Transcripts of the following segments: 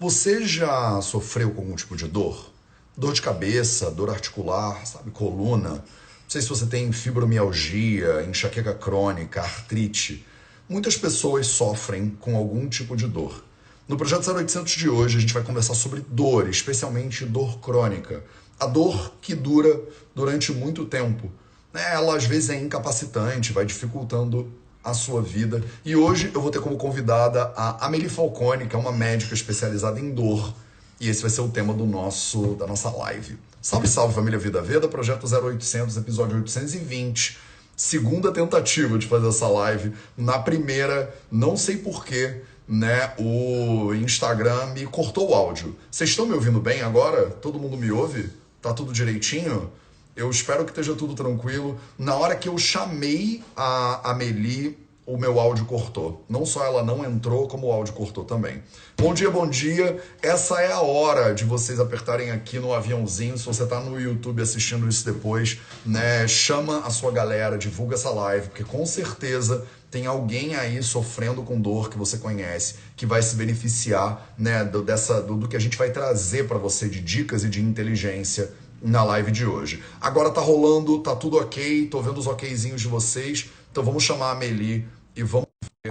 Você já sofreu com algum tipo de dor? Dor de cabeça, dor articular, sabe, coluna? Não sei se você tem fibromialgia, enxaqueca crônica, artrite. Muitas pessoas sofrem com algum tipo de dor. No projeto 0800 de hoje a gente vai conversar sobre dor, especialmente dor crônica. A dor que dura durante muito tempo. Ela às vezes é incapacitante, vai dificultando a sua vida. E hoje eu vou ter como convidada a Amelie Falcone, que é uma médica especializada em dor. E esse vai ser o tema do nosso da nossa live. Salve, salve família Vida Veda, projeto 0800, episódio 820. Segunda tentativa de fazer essa live. Na primeira, não sei porquê, né, o Instagram me cortou o áudio. Vocês estão me ouvindo bem agora? Todo mundo me ouve? Tá tudo direitinho? Eu espero que esteja tudo tranquilo. Na hora que eu chamei a Amelie, o meu áudio cortou. Não só ela não entrou, como o áudio cortou também. Bom dia, bom dia. Essa é a hora de vocês apertarem aqui no aviãozinho. Se você está no YouTube assistindo isso depois, né, chama a sua galera, divulga essa live, porque com certeza tem alguém aí sofrendo com dor que você conhece, que vai se beneficiar, né, do, dessa, do, do que a gente vai trazer para você de dicas e de inteligência na live de hoje. Agora tá rolando, tá tudo ok, tô vendo os okzinhos de vocês, então vamos chamar a Meli e vamos ver.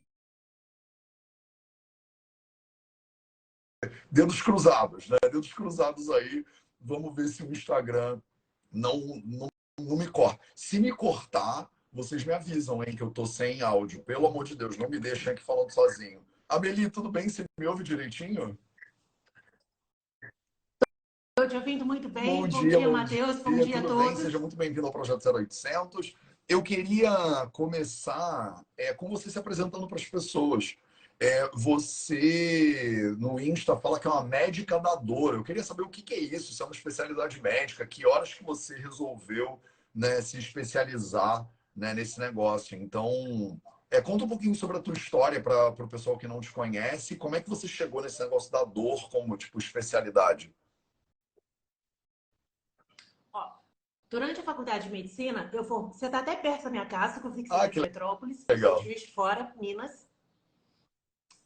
Dedos cruzados, né? Dedos cruzados aí. Vamos ver se o Instagram não, não, não me corta. Se me cortar, vocês me avisam, hein, que eu tô sem áudio. Pelo amor de Deus, não me deixem aqui falando sozinho. Amelie, tudo bem? Você me ouve direitinho? Estou te ouvindo muito bem. Bom, dia, dia Matheus. Bom dia, dia a todos. Bem? Seja muito bem-vindo ao Projeto 0800. Eu queria começar é, com você se apresentando para as pessoas. É, você no Insta fala que é uma médica da dor. Eu queria saber o que, que é isso, se é uma especialidade médica, que horas que você resolveu né, se especializar né, nesse negócio. Então, é, conta um pouquinho sobre a tua história para o pessoal que não te conhece. Como é que você chegou nesse negócio da dor como tipo especialidade? Durante a faculdade de medicina, eu vou. Você está até perto da minha casa, que eu fico ah, em Metrópolis, legal. Juiz de Fora, Minas.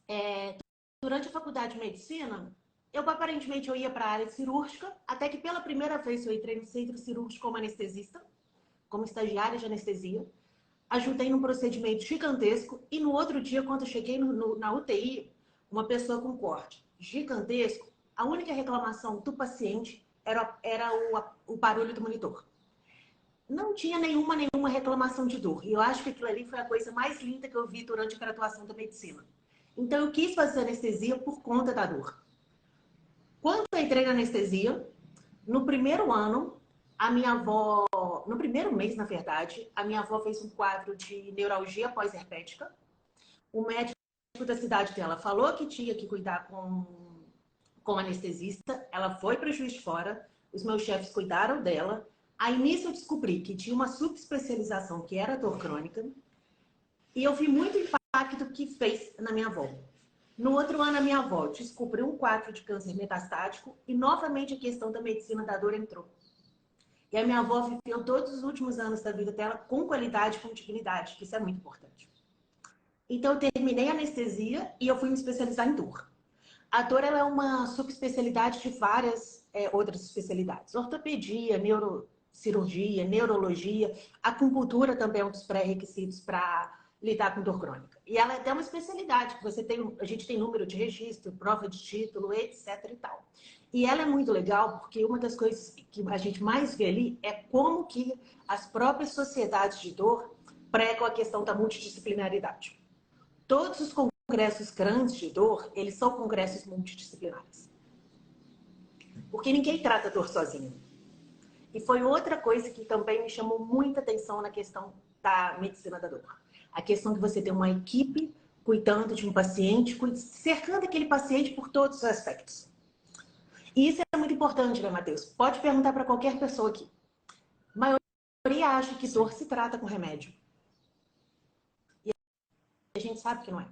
É, durante a faculdade de medicina, eu aparentemente eu ia para a área cirúrgica, até que pela primeira vez eu entrei no centro cirúrgico como anestesista, como estagiária de anestesia. Ajudei num procedimento gigantesco e no outro dia, quando eu cheguei no, no, na UTI, uma pessoa com corte gigantesco, a única reclamação do paciente era, era o, o barulho do monitor não tinha nenhuma, nenhuma reclamação de dor. E eu acho que aquilo ali foi a coisa mais linda que eu vi durante a graduação da medicina. Então, eu quis fazer anestesia por conta da dor. Quando eu entrei na anestesia, no primeiro ano, a minha avó, no primeiro mês, na verdade, a minha avó fez um quadro de neuralgia pós-herpética. O médico da cidade dela falou que tinha que cuidar com, com anestesista. Ela foi para o juiz de fora. Os meus chefes cuidaram dela. Aí nisso eu descobri que tinha uma subespecialização que era dor crônica. E eu vi muito impacto que fez na minha avó. No outro ano, a minha avó descobriu um quadro de câncer metastático e novamente a questão da medicina da dor entrou. E a minha avó viveu todos os últimos anos da vida dela com qualidade, com dignidade, que isso é muito importante. Então, eu terminei anestesia e eu fui me especializar em dor. A dor é uma subespecialidade de várias é, outras especialidades. Ortopedia, neuro, cirurgia, neurologia. A acupuntura também é um dos pré-requisitos para lidar com dor crônica. E ela é até uma especialidade, que você tem, a gente tem número de registro, prova de título, etc e tal. E ela é muito legal porque uma das coisas que a gente mais vê ali é como que as próprias sociedades de dor pregam a questão da multidisciplinaridade. Todos os congressos grandes de dor, eles são congressos multidisciplinares. Porque ninguém trata dor sozinho. E foi outra coisa que também me chamou muita atenção na questão da medicina da dor. A questão de você ter uma equipe cuidando de um paciente, cercando aquele paciente por todos os aspectos. E isso é muito importante, né, Matheus? Pode perguntar para qualquer pessoa aqui. A maioria acha que dor se trata com remédio. E a gente sabe que não é.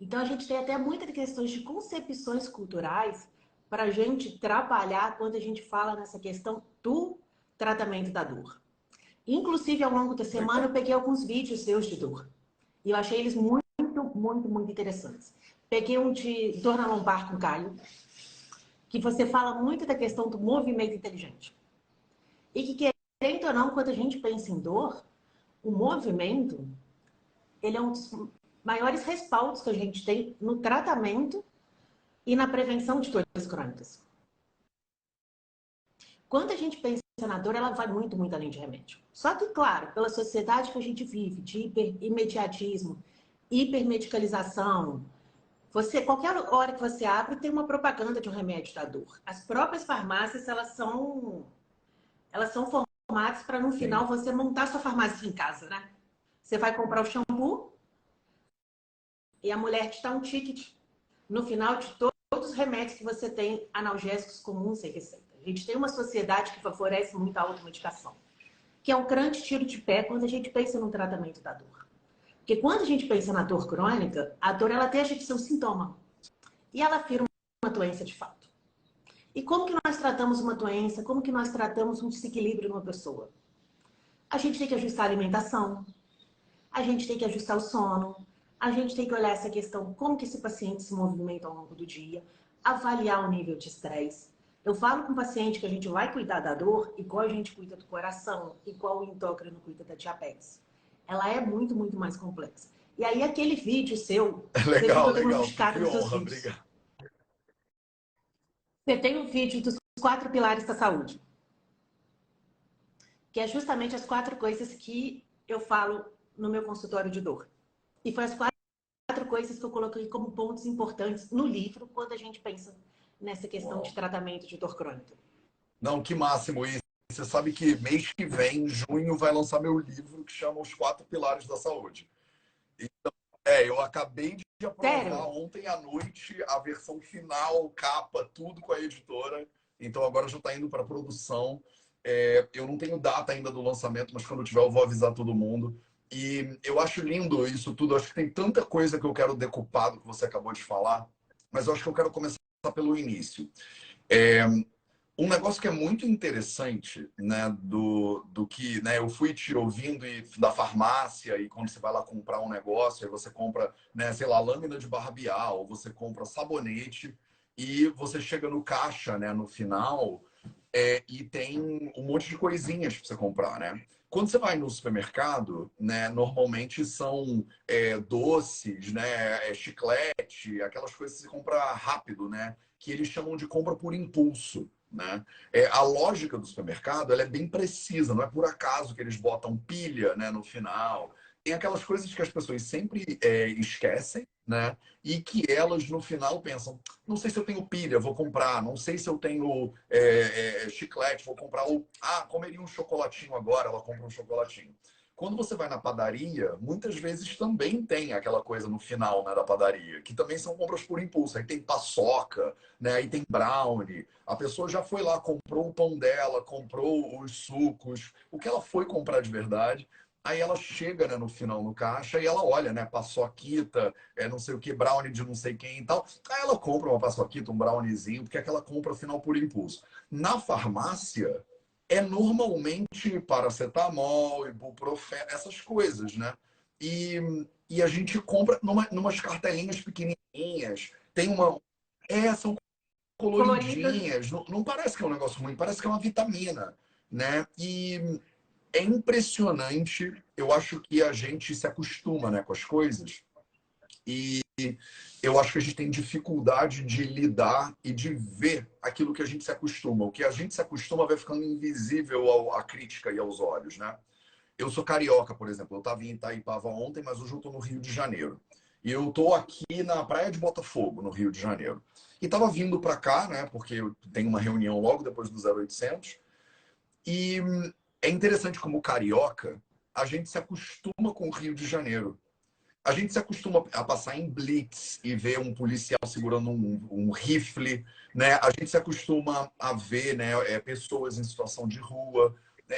Então a gente tem até muitas questões de concepções culturais para a gente trabalhar quando a gente fala nessa questão do tratamento da dor. Inclusive, ao longo da semana, eu peguei alguns vídeos seus de dor. E eu achei eles muito, muito, muito interessantes. peguei um de dor na lombar com Caio, que você fala muito da questão do movimento inteligente. E que, querendo ou não, quando a gente pensa em dor, o movimento, ele é um dos maiores respaldos que a gente tem no tratamento e na prevenção de dores crônicas. Quando a gente pensa na dor, ela vai muito, muito além de remédio. Só que, claro, pela sociedade que a gente vive, de hiper imediatismo, hipermedicalização, você, qualquer hora que você abre, tem uma propaganda de um remédio da dor. As próprias farmácias, elas são, elas são formadas para, no final, você montar sua farmácia em casa, né? Você vai comprar o shampoo e a mulher te dá um ticket no final de todos os remédios que você tem analgésicos comuns sem receita. A gente tem uma sociedade que favorece muito a automedicação, que é um grande tiro de pé quando a gente pensa no tratamento da dor. Porque quando a gente pensa na dor crônica, a dor ela deixa de ser um sintoma e ela vira uma doença de fato. E como que nós tratamos uma doença? Como que nós tratamos um desequilíbrio numa pessoa? A gente tem que ajustar a alimentação, a gente tem que ajustar o sono, a gente tem que olhar essa questão, como que esse paciente se movimenta ao longo do dia, avaliar o nível de estresse, eu falo com o paciente que a gente vai cuidar da dor igual a gente cuida do coração, igual o endócrino cuida da diabetes. Ela é muito, muito mais complexa. E aí aquele vídeo seu, é legal, você legal. Que honra, obrigado. Você tem um vídeo dos quatro pilares da saúde. Que é justamente as quatro coisas que eu falo no meu consultório de dor. E foi as quatro coisas que eu coloquei como pontos importantes no livro quando a gente pensa nessa questão Uau. de tratamento de dor crônica. Não, que máximo isso. Você sabe que mês que vem, em junho, vai lançar meu livro que chama Os Quatro Pilares da Saúde. Então, é, eu acabei de aprovar Sério? ontem à noite a versão final, capa, tudo com a editora. Então agora já está indo para produção. É, eu não tenho data ainda do lançamento, mas quando tiver eu vou avisar todo mundo. E eu acho lindo isso tudo. Eu acho que tem tanta coisa que eu quero decupar do que você acabou de falar, mas eu acho que eu quero começar pelo início. É, um negócio que é muito interessante, né, do, do que, né, eu fui te ouvindo e, da farmácia e quando você vai lá comprar um negócio, aí você compra, né, sei lá, lâmina de barbear, ou você compra sabonete e você chega no caixa, né, no final, é, e tem um monte de coisinhas para você comprar, né? Quando você vai no supermercado, né, normalmente são é, doces, né, é, chiclete, aquelas coisas que você compra rápido, né, que eles chamam de compra por impulso. Né? É, a lógica do supermercado ela é bem precisa, não é por acaso que eles botam pilha né, no final. Tem aquelas coisas que as pessoas sempre é, esquecem né? E que elas no final pensam: não sei se eu tenho pilha, vou comprar, não sei se eu tenho é, é, chiclete, vou comprar, ou ah, comeria um chocolatinho agora, ela compra um chocolatinho. Quando você vai na padaria, muitas vezes também tem aquela coisa no final né, da padaria, que também são compras por impulso. Aí tem paçoca, né, aí tem brownie. A pessoa já foi lá, comprou o pão dela, comprou os sucos, o que ela foi comprar de verdade. Aí ela chega né, no final no caixa e ela olha, né? Paçoquita, é não sei o que, brownie de não sei quem e tal. Aí ela compra uma paçoquita, um browniezinho, porque é aquela compra final por impulso. Na farmácia, é normalmente paracetamol, ibuprofeno, essas coisas, né? E, e a gente compra numa, numas cartelinhas pequenininhas. Tem uma... É, são coloridinhas. Não, não parece que é um negócio ruim, parece que é uma vitamina, né? E é impressionante. Eu acho que a gente se acostuma né, com as coisas e eu acho que a gente tem dificuldade de lidar e de ver aquilo que a gente se acostuma. O que a gente se acostuma vai ficando invisível à crítica e aos olhos, né? Eu sou carioca, por exemplo. Eu estava em Itaipava ontem, mas hoje eu estou no Rio de Janeiro. E eu estou aqui na praia de Botafogo, no Rio de Janeiro. E estava vindo para cá, né? Porque eu tenho uma reunião logo depois do 0800. E é interessante como carioca, a gente se acostuma com o Rio de Janeiro. A gente se acostuma a passar em blitz e ver um policial segurando um, um rifle, né? A gente se acostuma a ver né, é, pessoas em situação de rua.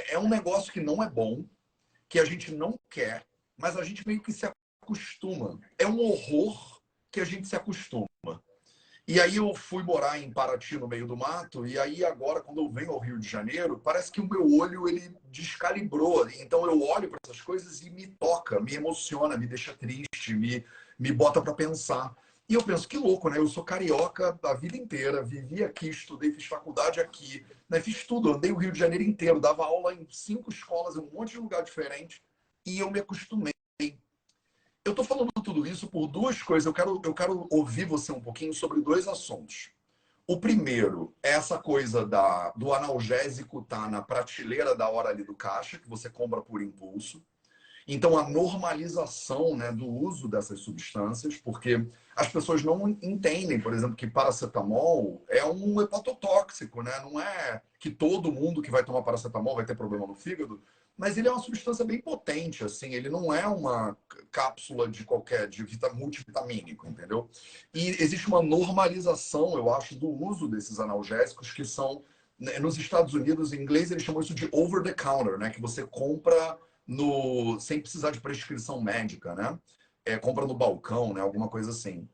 É um negócio que não é bom, que a gente não quer, mas a gente meio que se acostuma. É um horror que a gente se acostuma. E aí eu fui morar em Paraty, no meio do mato, e aí agora, quando eu venho ao Rio de Janeiro, parece que o meu olho, ele descalibrou. Então eu olho para essas coisas e me toca, me emociona, me deixa triste, me, me bota para pensar. E eu penso, que louco, né? Eu sou carioca a vida inteira, vivi aqui, estudei, fiz faculdade aqui, né? fiz tudo, andei o Rio de Janeiro inteiro, dava aula em cinco escolas, em um monte de lugar diferente, e eu me acostumei. Eu estou falando tudo isso por duas coisas. Eu quero, eu quero ouvir você um pouquinho sobre dois assuntos. O primeiro é essa coisa da, do analgésico tá na prateleira da hora ali do caixa, que você compra por impulso. Então, a normalização né, do uso dessas substâncias, porque as pessoas não entendem, por exemplo, que paracetamol é um hepatotóxico, né? Não é que todo mundo que vai tomar paracetamol vai ter problema no fígado, mas ele é uma substância bem potente, assim, ele não é uma cápsula de qualquer, de multivitamínico, entendeu? E existe uma normalização, eu acho, do uso desses analgésicos que são, né, nos Estados Unidos, em inglês, eles chamam isso de over the counter, né? Que você compra no sem precisar de prescrição médica, né? É, compra no balcão, né? Alguma coisa assim.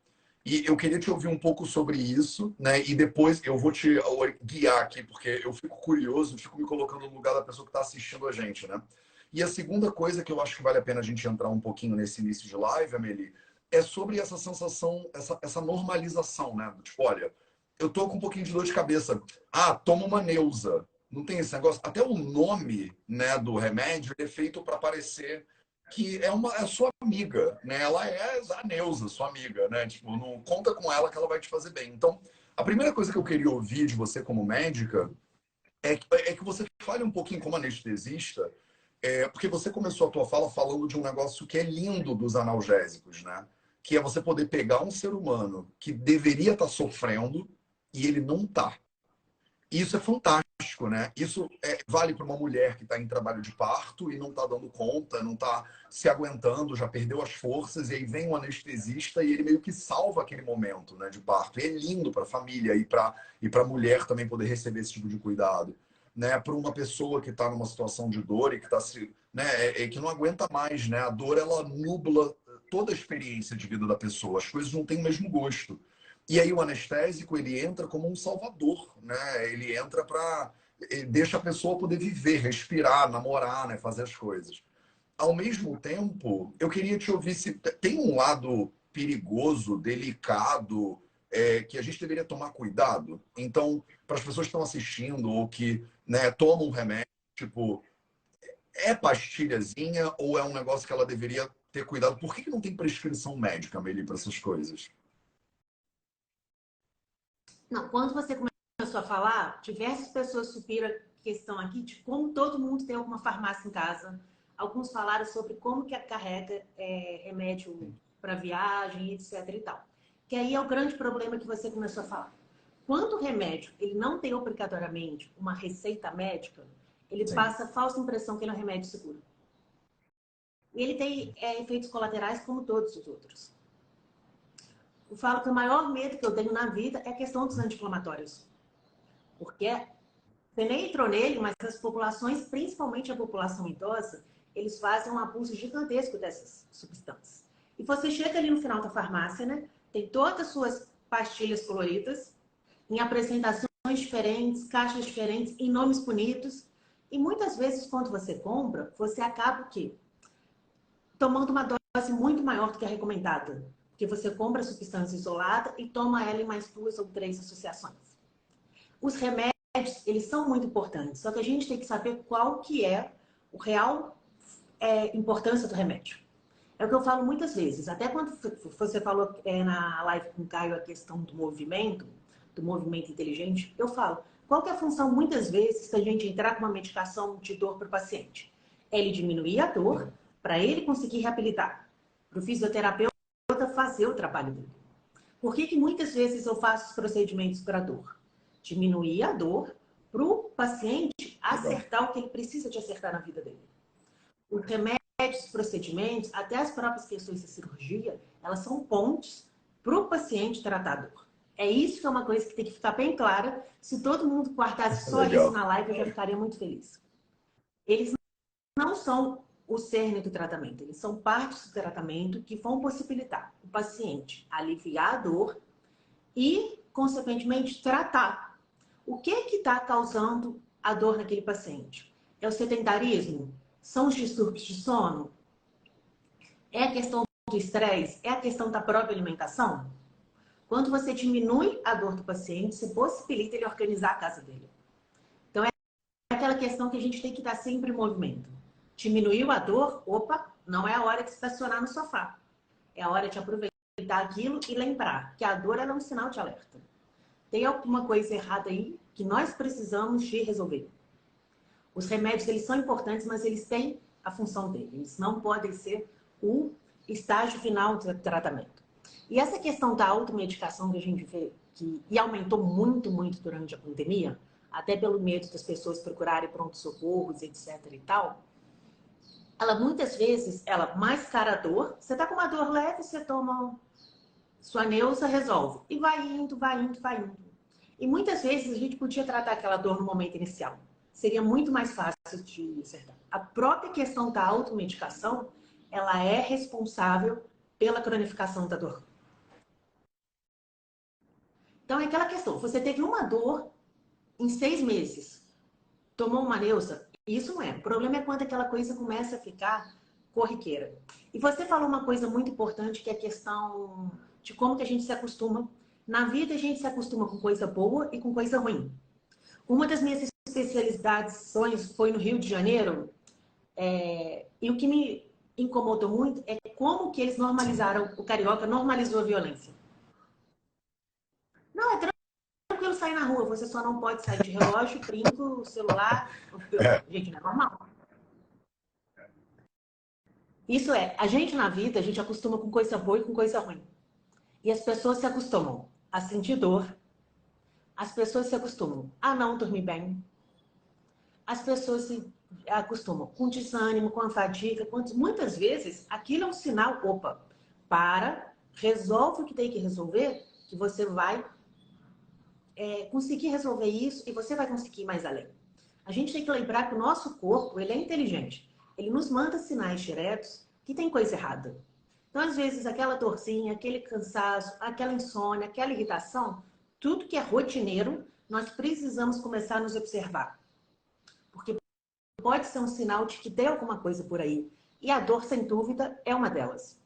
E eu queria te ouvir um pouco sobre isso, né? E depois eu vou te guiar aqui, porque eu fico curioso, fico me colocando no lugar da pessoa que está assistindo a gente, né? E a segunda coisa que eu acho que vale a pena a gente entrar um pouquinho nesse início de live, Amelie, é sobre essa sensação, essa, essa normalização, né? Tipo, olha, eu tô com um pouquinho de dor de cabeça. Ah, toma uma Neuza. Não tem esse negócio. Até o nome né, do remédio é feito para parecer que é uma é sua amiga, né? Ela é a Neuza, sua amiga, né? Tipo, não conta com ela que ela vai te fazer bem. Então, a primeira coisa que eu queria ouvir de você como médica é que, é que você fale um pouquinho como anestesista, é, porque você começou a tua fala falando de um negócio que é lindo dos analgésicos, né? Que é você poder pegar um ser humano que deveria estar tá sofrendo e ele não tá. Isso é fantástico, né? Isso é, vale para uma mulher que está em trabalho de parto e não está dando conta, não está se aguentando, já perdeu as forças, e aí vem um anestesista e ele meio que salva aquele momento né, de parto. E é lindo para a família e para e a mulher também poder receber esse tipo de cuidado. Né, para uma pessoa que está numa situação de dor e que está se, né, é, é, que não aguenta mais, né? A dor ela nubla toda a experiência de vida da pessoa. As coisas não têm o mesmo gosto. E aí o anestésico ele entra como um salvador, né? Ele entra para deixa a pessoa poder viver, respirar, namorar, né? Fazer as coisas. Ao mesmo tempo, eu queria te ouvir se tem um lado perigoso, delicado, é, que a gente deveria tomar cuidado. Então, para as pessoas que estão assistindo ou que né, tomam um remédio, tipo, é pastilhazinha ou é um negócio que ela deveria ter cuidado? Por que, que não tem prescrição médica, Meli, para essas coisas? Não, quando você começou a falar, diversas pessoas subiram a questão aqui de como todo mundo tem alguma farmácia em casa. Alguns falaram sobre como que carrega é, remédio para viagem, etc e tal. Que aí é o grande problema que você começou a falar. Quando o remédio ele não tem obrigatoriamente uma receita médica, ele Sim. passa a falsa impressão que ele é um remédio seguro. Ele tem é, efeitos colaterais como todos os outros. Eu falo que o maior medo que eu tenho na vida é a questão dos anti-inflamatórios. Porque você nem entrou nele, mas as populações, principalmente a população idosa, eles fazem um abuso gigantesco dessas substâncias. E você chega ali no final da farmácia, né? Tem todas as suas pastilhas coloridas, em apresentações diferentes, caixas diferentes, em nomes bonitos. E muitas vezes, quando você compra, você acaba o quê? Tomando uma dose muito maior do que a recomendada que você compra a substância isolada e toma ela em mais duas ou três associações. Os remédios, eles são muito importantes, só que a gente tem que saber qual que é o real é, importância do remédio. É o que eu falo muitas vezes, até quando você falou é, na live com o Caio a questão do movimento, do movimento inteligente, eu falo, qual que é a função muitas vezes da gente entrar com uma medicação de dor para o paciente? É ele diminuir a dor para ele conseguir reabilitar. Para o fisioterapeuta, fazer o trabalho dele. Por que, que muitas vezes eu faço os procedimentos para dor? Diminuir a dor para o paciente acertar o que ele precisa de acertar na vida dele. Os remédios, procedimentos, até as próprias questões de cirurgia, elas são pontes para o paciente tratar a dor. É isso que é uma coisa que tem que ficar bem clara. Se todo mundo guardasse só Legal. isso na live, eu já ficaria muito feliz. Eles não são o cerne do tratamento. Eles são partes do tratamento que vão possibilitar o paciente aliviar a dor e, consequentemente, tratar. O que é que está causando a dor naquele paciente? É o sedentarismo? São os distúrbios de sono? É a questão do estresse? É a questão da própria alimentação? Quando você diminui a dor do paciente, você possibilita ele organizar a casa dele. Então, é aquela questão que a gente tem que estar sempre em movimento. Diminuiu a dor, opa, não é a hora de estacionar no sofá. É a hora de aproveitar aquilo e lembrar que a dor é um sinal de alerta. Tem alguma coisa errada aí que nós precisamos de resolver. Os remédios, eles são importantes, mas eles têm a função deles. Eles não podem ser o estágio final do tratamento. E essa questão da automedicação que a gente vê, que e aumentou muito, muito durante a pandemia, até pelo medo das pessoas procurarem pronto-socorros, etc e tal, ela muitas vezes, ela mascara a dor. Você tá com uma dor leve, você toma sua neusa, resolve. E vai indo, vai indo, vai indo. E muitas vezes a gente podia tratar aquela dor no momento inicial. Seria muito mais fácil de acertar. A própria questão da automedicação, ela é responsável pela cronificação da dor. Então é aquela questão, você teve uma dor em seis meses, tomou uma neusa, isso não é. O problema é quando aquela coisa começa a ficar corriqueira. E você falou uma coisa muito importante, que é a questão de como que a gente se acostuma. Na vida, a gente se acostuma com coisa boa e com coisa ruim. Uma das minhas especialidades, sonhos, foi no Rio de Janeiro. É... E o que me incomodou muito é como que eles normalizaram, o carioca normalizou a violência. Não, é tranquilo sair na rua, você só não pode sair de relógio, brinco, celular. Gente, não é normal. Isso é, a gente na vida, a gente acostuma com coisa boa e com coisa ruim. E as pessoas se acostumam a sentir dor. As pessoas se acostumam a não dormir bem. As pessoas se acostumam com desânimo, com a fadiga. Muitas vezes, aquilo é um sinal, opa, para, resolve o que tem que resolver, que você vai é, conseguir resolver isso e você vai conseguir ir mais além. A gente tem que lembrar que o nosso corpo, ele é inteligente. Ele nos manda sinais diretos que tem coisa errada. Então, às vezes, aquela dorzinha, aquele cansaço, aquela insônia, aquela irritação, tudo que é rotineiro, nós precisamos começar a nos observar. Porque pode ser um sinal de que tem alguma coisa por aí. E a dor, sem dúvida, é uma delas.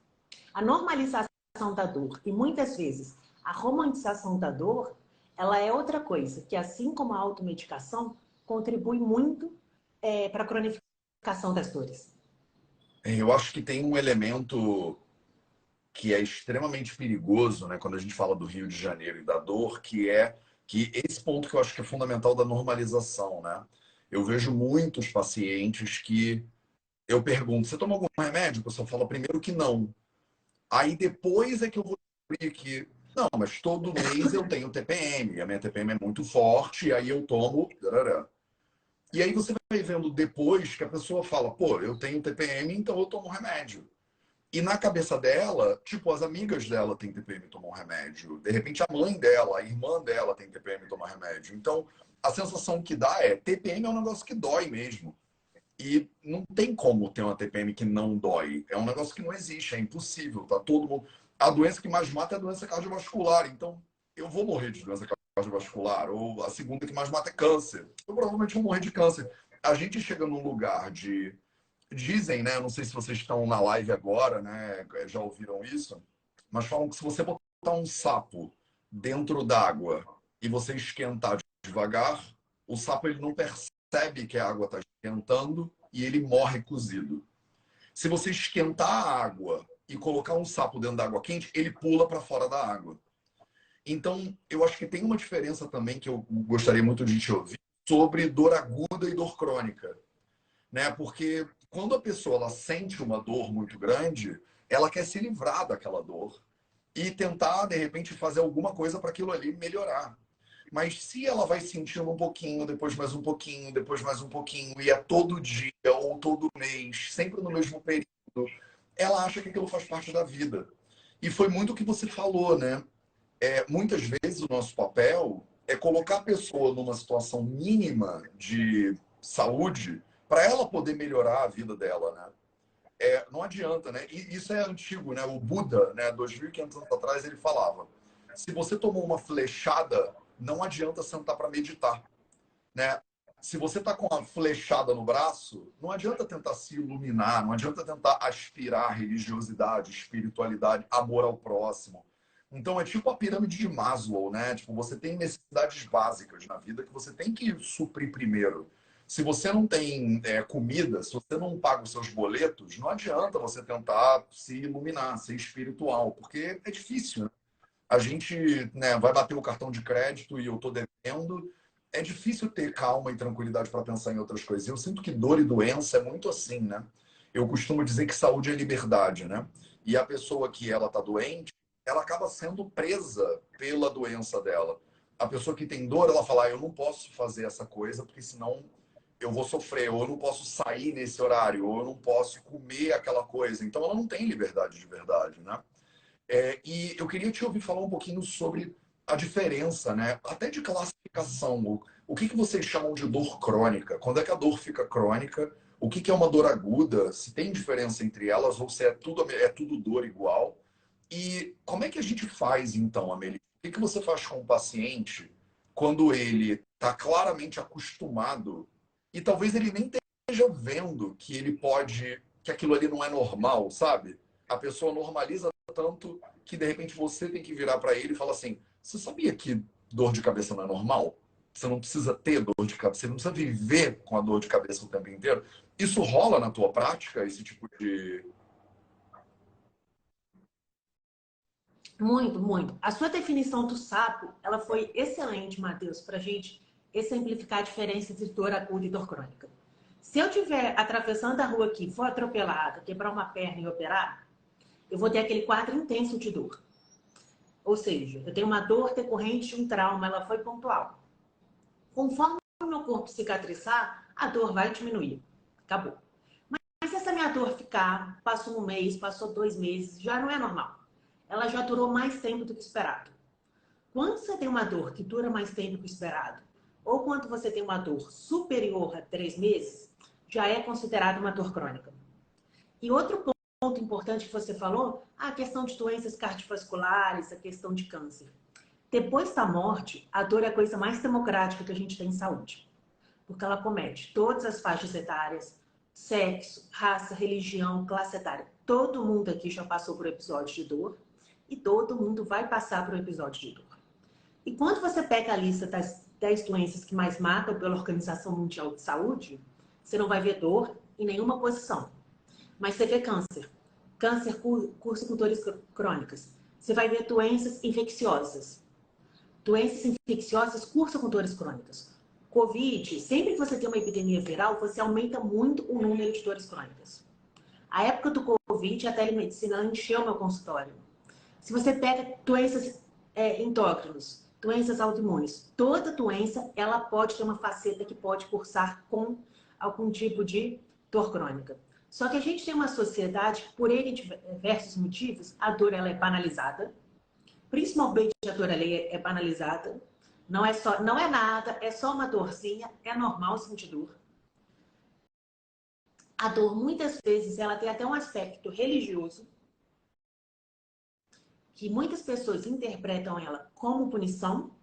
A normalização da dor e muitas vezes a romantização da dor ela é outra coisa, que assim como a automedicação, contribui muito é, para a cronificação das dores. Eu acho que tem um elemento que é extremamente perigoso, né, quando a gente fala do Rio de Janeiro e da dor, que é que esse ponto que eu acho que é fundamental da normalização, né? Eu vejo muitos pacientes que eu pergunto, você toma algum remédio? O pessoal fala primeiro que não. Aí depois é que eu vou descobrir que não, mas todo mês eu tenho TPM, a minha TPM é muito forte, e aí eu tomo. E aí você vai vendo depois que a pessoa fala, pô, eu tenho TPM, então eu tomo remédio. E na cabeça dela, tipo, as amigas dela têm TPM e tomam remédio. De repente a mãe dela, a irmã dela tem TPM e toma remédio. Então, a sensação que dá é, TPM é um negócio que dói mesmo. E não tem como ter uma TPM que não dói. É um negócio que não existe, é impossível. Tá todo mundo a doença que mais mata é a doença cardiovascular. Então, eu vou morrer de doença cardiovascular. Ou a segunda que mais mata é câncer. Eu provavelmente vou morrer de câncer. A gente chega num lugar de. Dizem, né? Não sei se vocês estão na live agora, né? Já ouviram isso. Mas falam que se você botar um sapo dentro d'água e você esquentar devagar, o sapo ele não percebe que a água está esquentando e ele morre cozido. Se você esquentar a água e colocar um sapo dentro da água quente, ele pula para fora da água. Então, eu acho que tem uma diferença também que eu gostaria muito de te ouvir sobre dor aguda e dor crônica. Né? Porque quando a pessoa ela sente uma dor muito grande, ela quer se livrar daquela dor e tentar, de repente, fazer alguma coisa para aquilo ali melhorar. Mas se ela vai sentindo um pouquinho, depois mais um pouquinho, depois mais um pouquinho, e é todo dia ou todo mês, sempre no mesmo período, ela acha que aquilo faz parte da vida. E foi muito o que você falou, né? É, muitas vezes o nosso papel é colocar a pessoa numa situação mínima de saúde para ela poder melhorar a vida dela, né? É, não adianta, né? E isso é antigo, né? O Buda, né, 2.500 anos atrás, ele falava: se você tomou uma flechada, não adianta sentar para meditar, né? se você está com a flechada no braço, não adianta tentar se iluminar, não adianta tentar aspirar religiosidade, espiritualidade, amor ao próximo. Então é tipo a pirâmide de Maslow, né? Tipo, você tem necessidades básicas na vida que você tem que suprir primeiro. Se você não tem é, comida, se você não paga os seus boletos, não adianta você tentar se iluminar, ser espiritual, porque é difícil. Né? A gente né, vai bater o cartão de crédito e eu estou devendo. É difícil ter calma e tranquilidade para pensar em outras coisas. Eu sinto que dor e doença é muito assim, né? Eu costumo dizer que saúde é liberdade, né? E a pessoa que ela está doente, ela acaba sendo presa pela doença dela. A pessoa que tem dor, ela fala: ah, eu não posso fazer essa coisa porque senão eu vou sofrer, ou eu não posso sair nesse horário, ou eu não posso comer aquela coisa. Então ela não tem liberdade de verdade, né? É, e eu queria te ouvir falar um pouquinho sobre a diferença, né? Até de classificação. O, o que, que vocês chamam de dor crônica? Quando é que a dor fica crônica? O que, que é uma dor aguda? Se tem diferença entre elas ou se é tudo, é tudo dor igual? E como é que a gente faz, então, Amelie? O que, que você faz com o paciente quando ele está claramente acostumado e talvez ele nem esteja vendo que ele pode, que aquilo ali não é normal, sabe? A pessoa normaliza tanto que de repente você tem que virar para ele e falar assim: você sabia que dor de cabeça não é normal? Você não precisa ter dor de cabeça, você não precisa viver com a dor de cabeça o tempo inteiro. Isso rola na tua prática, esse tipo de, Muito, muito. A sua definição do sapo, ela foi excelente, Matheus, para gente exemplificar a diferença entre dor aguda e dor crônica. Se eu estiver atravessando a rua aqui, for atropelada, quebrar uma perna e operar, eu vou ter aquele quadro intenso de dor. Ou seja, eu tenho uma dor decorrente de um trauma, ela foi pontual. Conforme o meu corpo cicatrizar, a dor vai diminuir. Acabou. Mas se essa minha dor ficar, passou um mês, passou dois meses, já não é normal ela já durou mais tempo do que esperado. Quando você tem uma dor que dura mais tempo do que esperado, ou quando você tem uma dor superior a três meses, já é considerada uma dor crônica. E outro ponto importante que você falou, a questão de doenças cardiovasculares, a questão de câncer. Depois da morte, a dor é a coisa mais democrática que a gente tem em saúde. Porque ela comete todas as faixas etárias, sexo, raça, religião, classe etária. Todo mundo aqui já passou por episódio de dor e todo mundo vai passar por um episódio de dor. E quando você pega a lista das 10 doenças que mais matam pela Organização Mundial de Saúde, você não vai ver dor em nenhuma posição. Mas você vê câncer. Câncer cursa com dores crônicas. Você vai ver doenças infecciosas. Doenças infecciosas cursam com dores crônicas. Covid, sempre que você tem uma epidemia viral, você aumenta muito o número de dores crônicas. A época do Covid, a telemedicina encheu meu consultório se você pega doenças é, endócrinas, doenças autoimunes, toda doença ela pode ter uma faceta que pode cursar com algum tipo de dor crônica. Só que a gente tem uma sociedade, por N diversos motivos, a dor ela é banalizada. Principalmente a dor ela é banalizada. Não é só, não é nada, é só uma dorzinha, é normal sentir dor. A dor muitas vezes ela tem até um aspecto religioso que muitas pessoas interpretam ela como punição.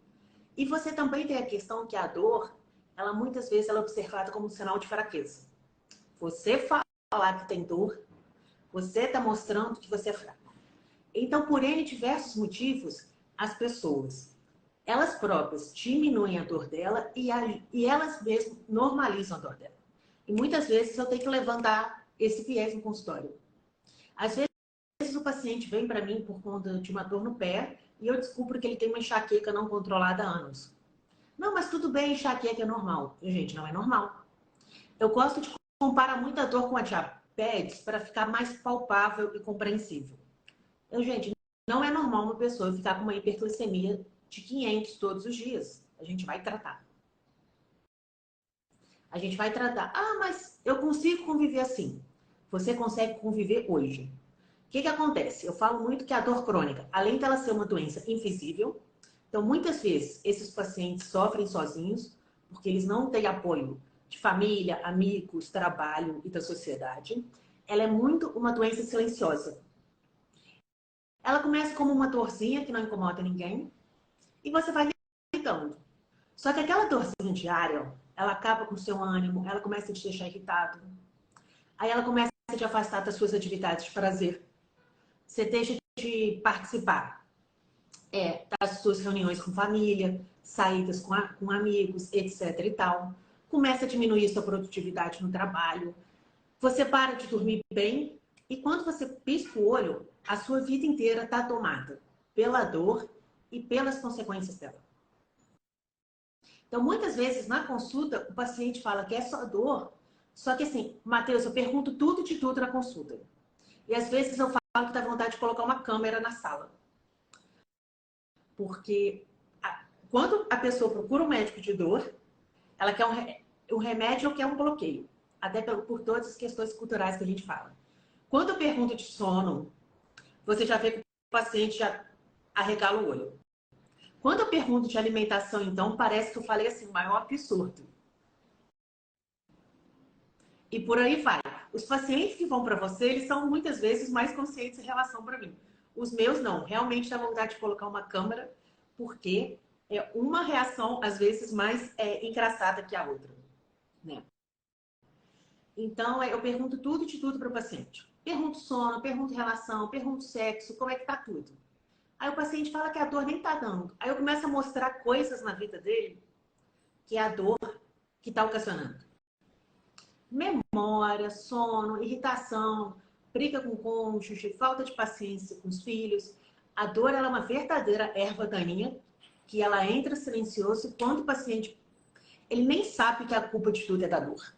E você também tem a questão que a dor, ela muitas vezes ela é observada como um sinal de fraqueza. Você falar que tem dor, você está mostrando que você é fraco. Então, por N diversos motivos, as pessoas, elas próprias diminuem a dor dela e, a, e elas mesmas normalizam a dor dela. E muitas vezes eu tenho que levantar esse viés no consultório. Às vezes o paciente vem para mim por conta de uma dor no pé e eu descubro que ele tem uma enxaqueca não controlada há anos. Não, mas tudo bem, enxaqueca é normal. Gente, não é normal. Eu gosto de comparar muita dor com a diabetes para ficar mais palpável e compreensível. Eu, gente, não é normal uma pessoa ficar com uma hiperglicemia de 500 todos os dias. A gente vai tratar. A gente vai tratar. Ah, mas eu consigo conviver assim. Você consegue conviver hoje que, que acontece? Eu falo muito que a dor crônica, além dela ser uma doença invisível, então muitas vezes esses pacientes sofrem sozinhos porque eles não têm apoio de família, amigos, trabalho e da sociedade. Ela é muito uma doença silenciosa. Ela começa como uma dorzinha que não incomoda ninguém e você vai ligando. Só que aquela dorzinha diária, ela acaba com o seu ânimo, ela começa a te deixar irritado. Aí ela começa a te afastar das suas atividades de prazer você deixa de participar. é, das suas reuniões com família, saídas com, a, com amigos, etc e tal. Começa a diminuir sua produtividade no trabalho. Você para de dormir bem e quando você pisca o olho, a sua vida inteira está tomada pela dor e pelas consequências dela. Então, muitas vezes, na consulta, o paciente fala que é só dor, só que assim, Matheus, eu pergunto tudo de tudo na consulta. E às vezes eu falo que dá vontade de colocar uma câmera na sala. Porque a, quando a pessoa procura um médico de dor, ela quer um, remédio ou quer um bloqueio. Até por, por todas as questões culturais que a gente fala. Quando eu pergunto de sono, você já vê que o paciente já arregala o olho. Quando eu pergunto de alimentação, então, parece que eu falei assim, o maior absurdo. E por aí vai. Os pacientes que vão para você, eles são muitas vezes mais conscientes em relação para mim. Os meus não. Realmente dá vontade de colocar uma câmera, porque é uma reação, às vezes, mais é, engraçada que a outra. Né? Então, é, eu pergunto tudo de tudo para o paciente. Pergunto sono, pergunto relação, pergunto sexo, como é que tá tudo. Aí o paciente fala que a dor nem tá dando. Aí eu começo a mostrar coisas na vida dele que é a dor que está ocasionando. Memória, sono, irritação, briga com o cônjuge, falta de paciência com os filhos. A dor é uma verdadeira erva daninha que ela entra silencioso quando o paciente ele nem sabe que a culpa de tudo é da dor.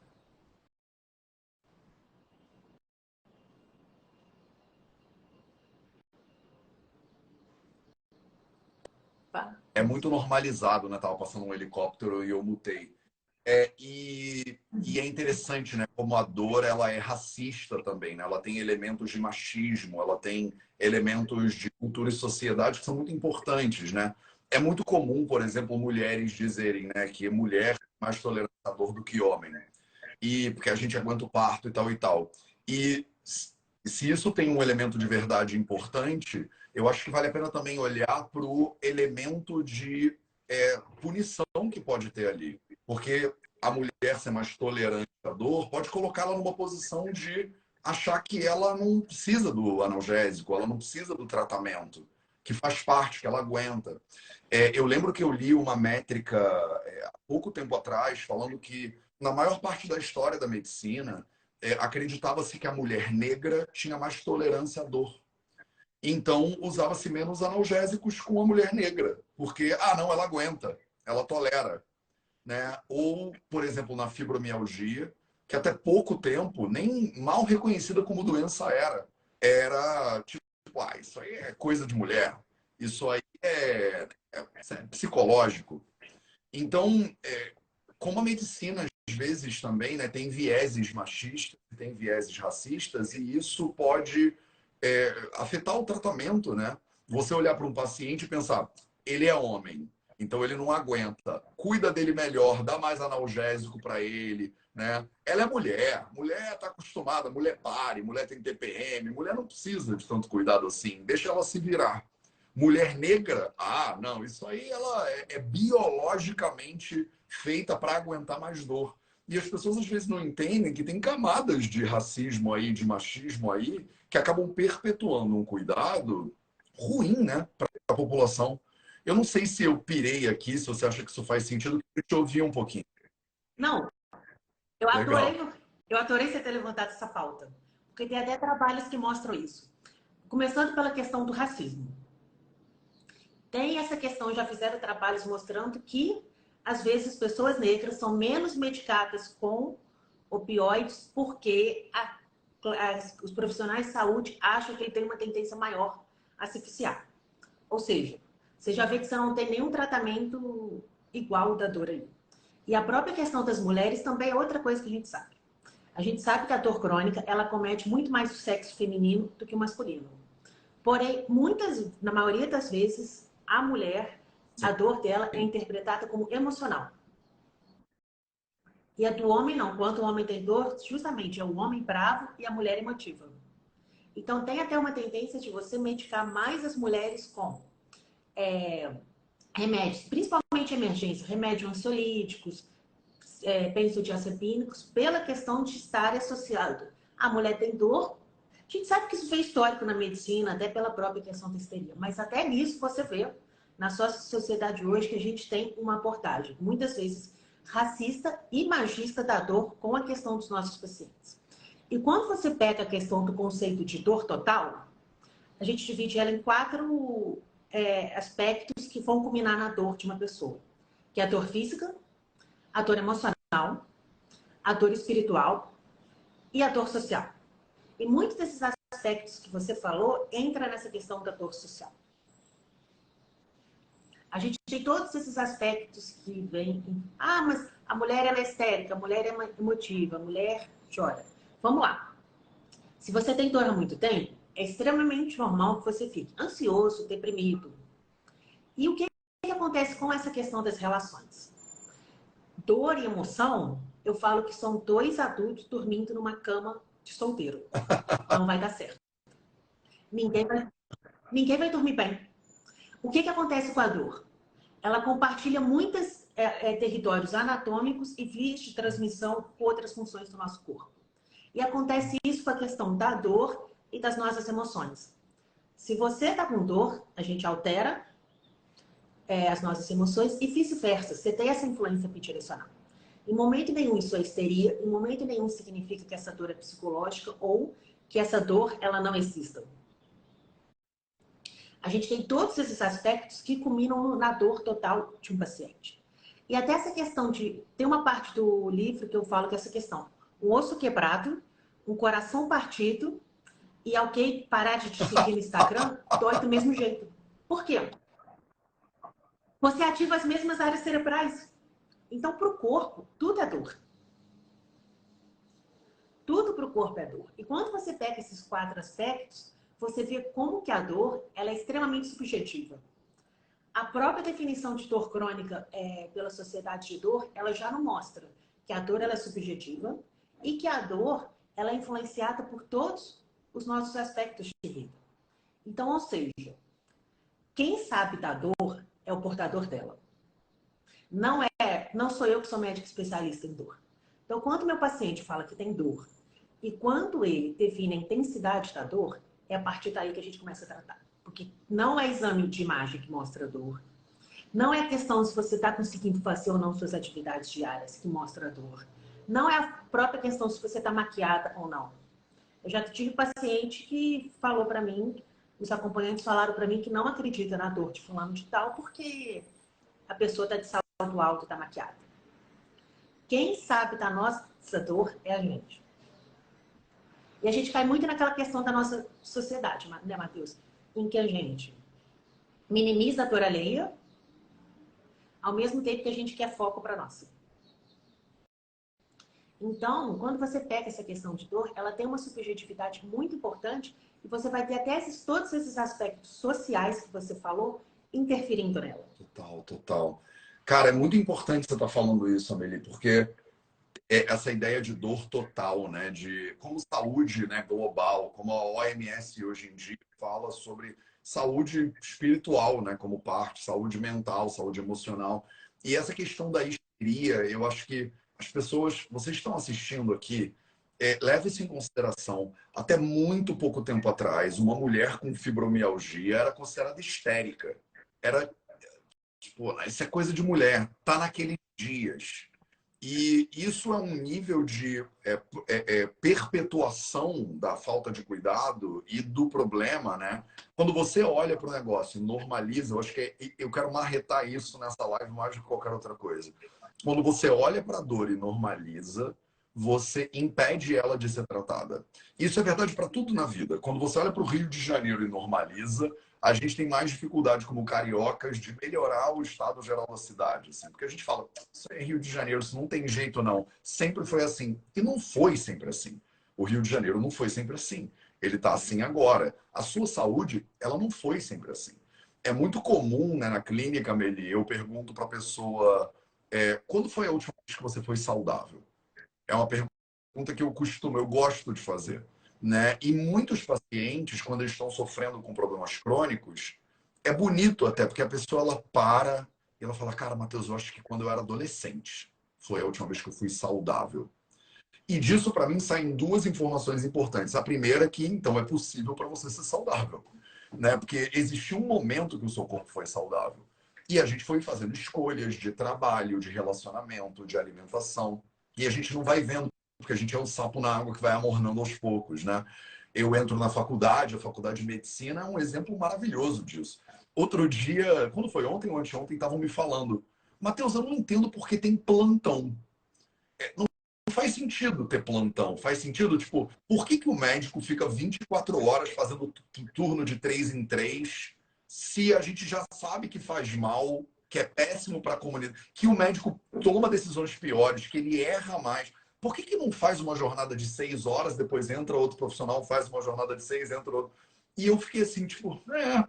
é muito normalizado, né? Tava passando um helicóptero e eu mutei. É, e, e, é interessante, né? Como a dor ela é racista também, né? Ela tem elementos de machismo, ela tem elementos de cultura e sociedade que são muito importantes, né? É muito comum, por exemplo, mulheres dizerem, né, que mulher é mais tolerante à dor do que homem, né? E porque a gente aguenta o parto e tal e tal. E se isso tem um elemento de verdade importante, eu acho que vale a pena também olhar para o elemento de é, punição que pode ter ali. Porque a mulher ser mais tolerante à dor pode colocá-la numa posição de achar que ela não precisa do analgésico, ela não precisa do tratamento, que faz parte, que ela aguenta. É, eu lembro que eu li uma métrica é, há pouco tempo atrás falando que na maior parte da história da medicina é, acreditava-se que a mulher negra tinha mais tolerância à dor. Então, usava-se menos analgésicos com a mulher negra, porque, ah, não, ela aguenta, ela tolera. Né? Ou, por exemplo, na fibromialgia, que até pouco tempo nem mal reconhecida como doença era. Era tipo, ah, isso aí é coisa de mulher, isso aí é, é, é psicológico. Então, é, como a medicina às vezes também né, tem vieses machistas, tem vieses racistas, e isso pode é, afetar o tratamento, né? Você olhar para um paciente e pensar, ele é homem, então ele não aguenta. Cuida dele melhor, dá mais analgésico para ele, né? Ela é mulher, mulher está acostumada, mulher pare, mulher tem TPM, mulher não precisa de tanto cuidado assim, deixa ela se virar. Mulher negra, ah, não, isso aí ela é, é biologicamente feita para aguentar mais dor. E as pessoas às vezes não entendem que tem camadas de racismo aí, de machismo aí, que acabam perpetuando um cuidado ruim, né, para a população. Eu não sei se eu pirei aqui, se você acha que isso faz sentido, eu te ouvir um pouquinho. Não, eu adorei, eu adorei você ter levantado essa pauta, porque tem até trabalhos que mostram isso. Começando pela questão do racismo. Tem essa questão, já fizeram trabalhos mostrando que, às vezes, pessoas negras são menos medicadas com opioides porque a os profissionais de saúde acham que ele tem uma tendência maior a se viciar. Ou seja, você já vê que você não tem nenhum tratamento igual da dor aí. E a própria questão das mulheres também é outra coisa que a gente sabe. A gente sabe que a dor crônica, ela comete muito mais o sexo feminino do que o masculino. Porém, muitas, na maioria das vezes, a mulher, a dor dela é interpretada como emocional. E a do homem não. Quando o homem tem dor, justamente é o homem bravo e a mulher emotiva. Então tem até uma tendência de você medicar mais as mulheres com é, remédios, principalmente emergência, remédios ansiolíticos, é, benzodiazepínicos, pela questão de estar associado. A mulher tem dor. A gente sabe que isso foi histórico na medicina, até pela própria questão da histeria. Mas até nisso você vê na sociedade hoje que a gente tem uma abordagem, muitas vezes racista e magista da dor com a questão dos nossos pacientes. E quando você pega a questão do conceito de dor total, a gente divide ela em quatro é, aspectos que vão culminar na dor de uma pessoa, que é a dor física, a dor emocional, a dor espiritual e a dor social. E muitos desses aspectos que você falou entra nessa questão da dor social. A gente tem todos esses aspectos que vêm. Ah, mas a mulher é histérica, a mulher é emotiva, a mulher chora. Vamos lá. Se você tem dor há muito tempo, é extremamente normal que você fique ansioso, deprimido. E o que, que acontece com essa questão das relações? Dor e emoção, eu falo que são dois adultos dormindo numa cama de solteiro. Não vai dar certo. Ninguém vai, ninguém vai dormir bem. O que, que acontece com a dor? Ela compartilha muitos é, é, territórios anatômicos e vias de transmissão com outras funções do nosso corpo. E acontece isso com a questão da dor e das nossas emoções. Se você está com dor, a gente altera é, as nossas emoções e vice-versa. Você tem essa influência bidirecional. Em momento nenhum isso é histeria, em momento nenhum significa que essa dor é psicológica ou que essa dor ela não exista. A gente tem todos esses aspectos que culminam na dor total de um paciente. E até essa questão de. Tem uma parte do livro que eu falo que é essa questão: um osso quebrado, um coração partido e alguém parar de te seguir no Instagram, dói do mesmo jeito. Por quê? Você ativa as mesmas áreas cerebrais. Então, para o corpo, tudo é dor. Tudo para o corpo é dor. E quando você pega esses quatro aspectos, você vê como que a dor ela é extremamente subjetiva. A própria definição de dor crônica é, pela Sociedade de Dor, ela já não mostra que a dor ela é subjetiva e que a dor ela é influenciada por todos os nossos aspectos de vida. Então, ou seja, quem sabe da dor é o portador dela. Não é, não sou eu que sou médico especialista em dor. Então, quando meu paciente fala que tem dor e quando ele define a intensidade da dor, é a partir daí que a gente começa a tratar. Porque não é exame de imagem que mostra dor. Não é a questão se você está conseguindo fazer ou não suas atividades diárias que mostra dor. Não é a própria questão se você está maquiada ou não. Eu já tive paciente que falou para mim, os acompanhantes falaram para mim que não acredita na dor de fulano de tal porque a pessoa está de salto alto e está maquiada. Quem sabe da nossa dor é a gente. E a gente cai muito naquela questão da nossa sociedade, né, Matheus? Em que a gente minimiza a dor alheia, ao mesmo tempo que a gente quer foco para nossa. Então, quando você pega essa questão de dor, ela tem uma subjetividade muito importante e você vai ter até esses, todos esses aspectos sociais que você falou interferindo nela. Total, total. Cara, é muito importante você estar tá falando isso, Amelie, porque é essa ideia de dor total, né? De como saúde né, global, como a OMS hoje em dia fala sobre saúde espiritual, né? Como parte, saúde mental, saúde emocional. E essa questão da histeria, eu acho que as pessoas, vocês estão assistindo aqui, é, leve isso em consideração. Até muito pouco tempo atrás, uma mulher com fibromialgia era considerada histérica. Era, tipo, isso é coisa de mulher. Tá naqueles dias. E isso é um nível de é, é, é, perpetuação da falta de cuidado e do problema, né? Quando você olha para o negócio e normaliza, eu acho que é, eu quero marretar isso nessa live mais do que qualquer outra coisa. Quando você olha para a dor e normaliza, você impede ela de ser tratada. Isso é verdade para tudo na vida. Quando você olha para o Rio de Janeiro e normaliza, a gente tem mais dificuldade como cariocas de melhorar o estado geral da cidade. Assim, porque a gente fala, isso é Rio de Janeiro, isso não tem jeito não. Sempre foi assim. E não foi sempre assim. O Rio de Janeiro não foi sempre assim. Ele está assim agora. A sua saúde, ela não foi sempre assim. É muito comum né, na clínica, Meli, eu pergunto para a pessoa, é, quando foi a última vez que você foi saudável? É uma pergunta que eu costumo, eu gosto de fazer. Né? E muitos pacientes, quando eles estão sofrendo com problemas crônicos, é bonito até, porque a pessoa ela para e ela fala: Cara, Matheus, eu acho que quando eu era adolescente foi a última vez que eu fui saudável. E disso, para mim, saem duas informações importantes. A primeira é que, então, é possível para você ser saudável. né? Porque existiu um momento que o seu corpo foi saudável. E a gente foi fazendo escolhas de trabalho, de relacionamento, de alimentação. E a gente não vai vendo, porque a gente é um sapo na água que vai amornando aos poucos, né? Eu entro na faculdade, a faculdade de medicina é um exemplo maravilhoso disso. Outro dia, quando foi ontem ou anteontem, estavam me falando, Matheus, eu não entendo porque tem plantão. É, não faz sentido ter plantão. Faz sentido, tipo, por que, que o médico fica 24 horas fazendo turno de três em três se a gente já sabe que faz mal, que é péssimo para a comunidade, que o médico toma decisões piores, que ele erra mais? Por que, que não faz uma jornada de seis horas, depois entra outro profissional, faz uma jornada de seis, entra outro. E eu fiquei assim, tipo, é,